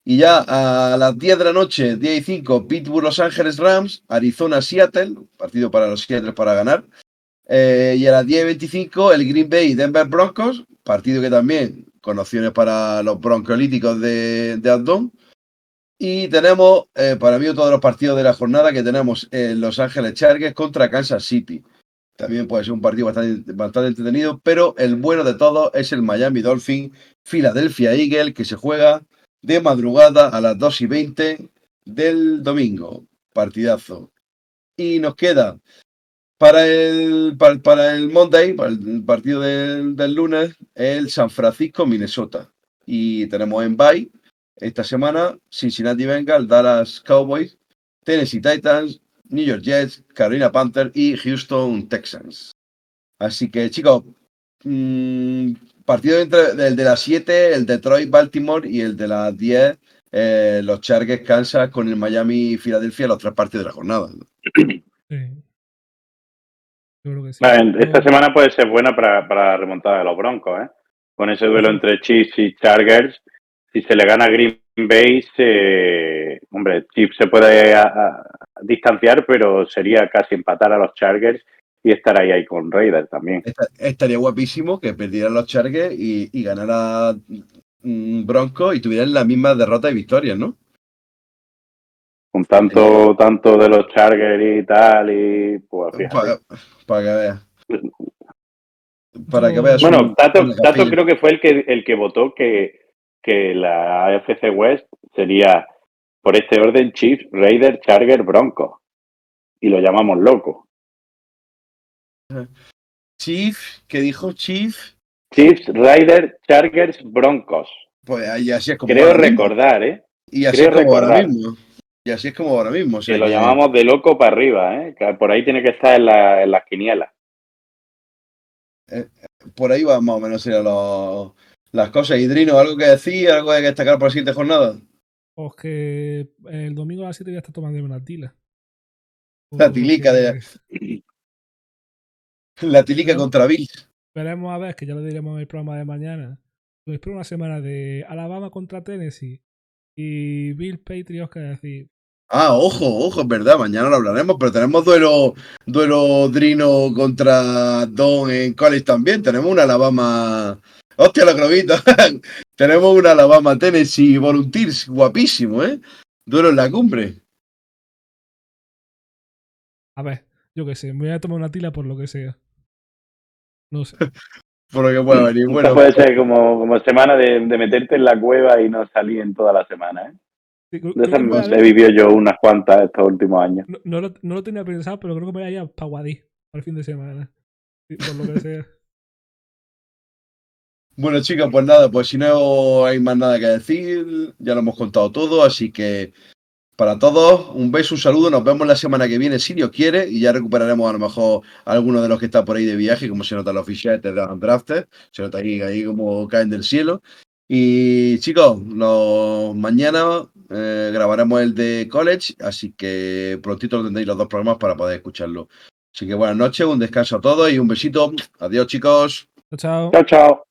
Y ya a las 10 de la noche, 10 y 5, Pittsburgh, Los Ángeles Rams, Arizona, Seattle, partido para los Seattle para ganar. Eh, y a las 10 y 25, el Green Bay, Denver Broncos, partido que también con opciones para los broncolíticos de, de. Y tenemos, eh, para mí, todos los partidos de la jornada que tenemos en Los Ángeles Chargers contra Kansas City. También puede ser un partido bastante, bastante entretenido, pero el bueno de todos es el Miami Dolphin Philadelphia Eagle, que se juega de madrugada a las 2 y 20 del domingo. Partidazo. Y nos queda para el, para, el Monday, para el partido del, del lunes, el San Francisco, Minnesota. Y tenemos en bye esta semana Cincinnati Bengals, Dallas Cowboys, Tennessee Titans, New York Jets, Carolina Panthers y Houston Texans. Así que, chicos, mm, partido entre el de las 7, el Detroit Baltimore y el de las 10, eh, los Chargers Kansas con el Miami Filadelfia, los tres partidos de la jornada. Sí. Yo creo que sí. Vale, esta semana puede ser buena para, para la remontada de los Broncos, ¿eh? Con ese duelo entre Chiefs y Chargers, si se le gana a Green Bay, se- hombre, Chiefs se puede a- a- distanciar, pero sería casi empatar a los Chargers y estar ahí, ahí con Raiders también. Esta- estaría guapísimo que perdieran los Chargers y, y ganara mm, Broncos y tuvieran la misma derrota y victorias, ¿no? Con tanto, tanto de los Chargers y tal, y pues fíjate. Para, para que veas. Para que veas. Bueno, un- Tato, Tato creo que fue el que, el que votó que, que la AFC West sería, por este orden, Chiefs, Raiders, Chargers, Broncos. Y lo llamamos loco. Chief, que dijo Chief, Chiefs, Raiders, Chargers, Broncos. pues ahí así es como. Creo recordar, ¿eh? Y así creo es como ahora mismo. Y así es como ahora mismo. o sea Que lo llamamos de loco para arriba, ¿eh? Que por ahí tiene que estar en, la, en las quinielas. Por ahí va más o menos serían los- las cosas. Hidrino, ¿algo que decir? ¿Algo que destacar por la siguiente jornada? Pues que el domingo a las 7 ya está tomando una tila. La tilica de- La tilica contra Bills. Veremos a ver, que ya lo diremos en el programa de mañana. Me espero una semana de Alabama contra Tennessee y Bill Patriots, que decir, Ah, ojo, ojo, es verdad, mañana lo hablaremos, pero tenemos duelo, duelo Drino contra Don en college también. Tenemos una Alabama. Hostia, la globito. tenemos una Alabama Tennessee Volunteers, guapísimo, ¿eh? Duelo en la cumbre. a ver, yo qué sé, me voy a tomar una tila por lo que sea. No sé. Por lo que pueda venir. Bueno, puede ser como, como semana de, de meterte en la cueva y no salir en toda la semana, ¿eh? Sí, creo- De esas he vivido yo unas cuantas estos últimos años. no, no lo, no lo tenía pensado, pero creo que me voy a ir a Paguadí para el fin de semana. Por lo que sea. Bueno, chicos, pues nada, pues si no hay más nada que decir, ya lo hemos contado todo, así que para todos, un beso, un saludo, nos vemos la semana que viene si Dios quiere y ya recuperaremos a lo mejor a algunos de los que están por ahí de viaje, como se nota los fichetes de los drafted, se nota ahí, ahí como caen del cielo. Y chicos, nos, mañana eh, grabaremos el de college, así que prontito tendréis los dos programas para poder escucharlo. Así que buenas noches, un descanso a todos y un besito. Adiós chicos. Chao, chao. Chao, chao.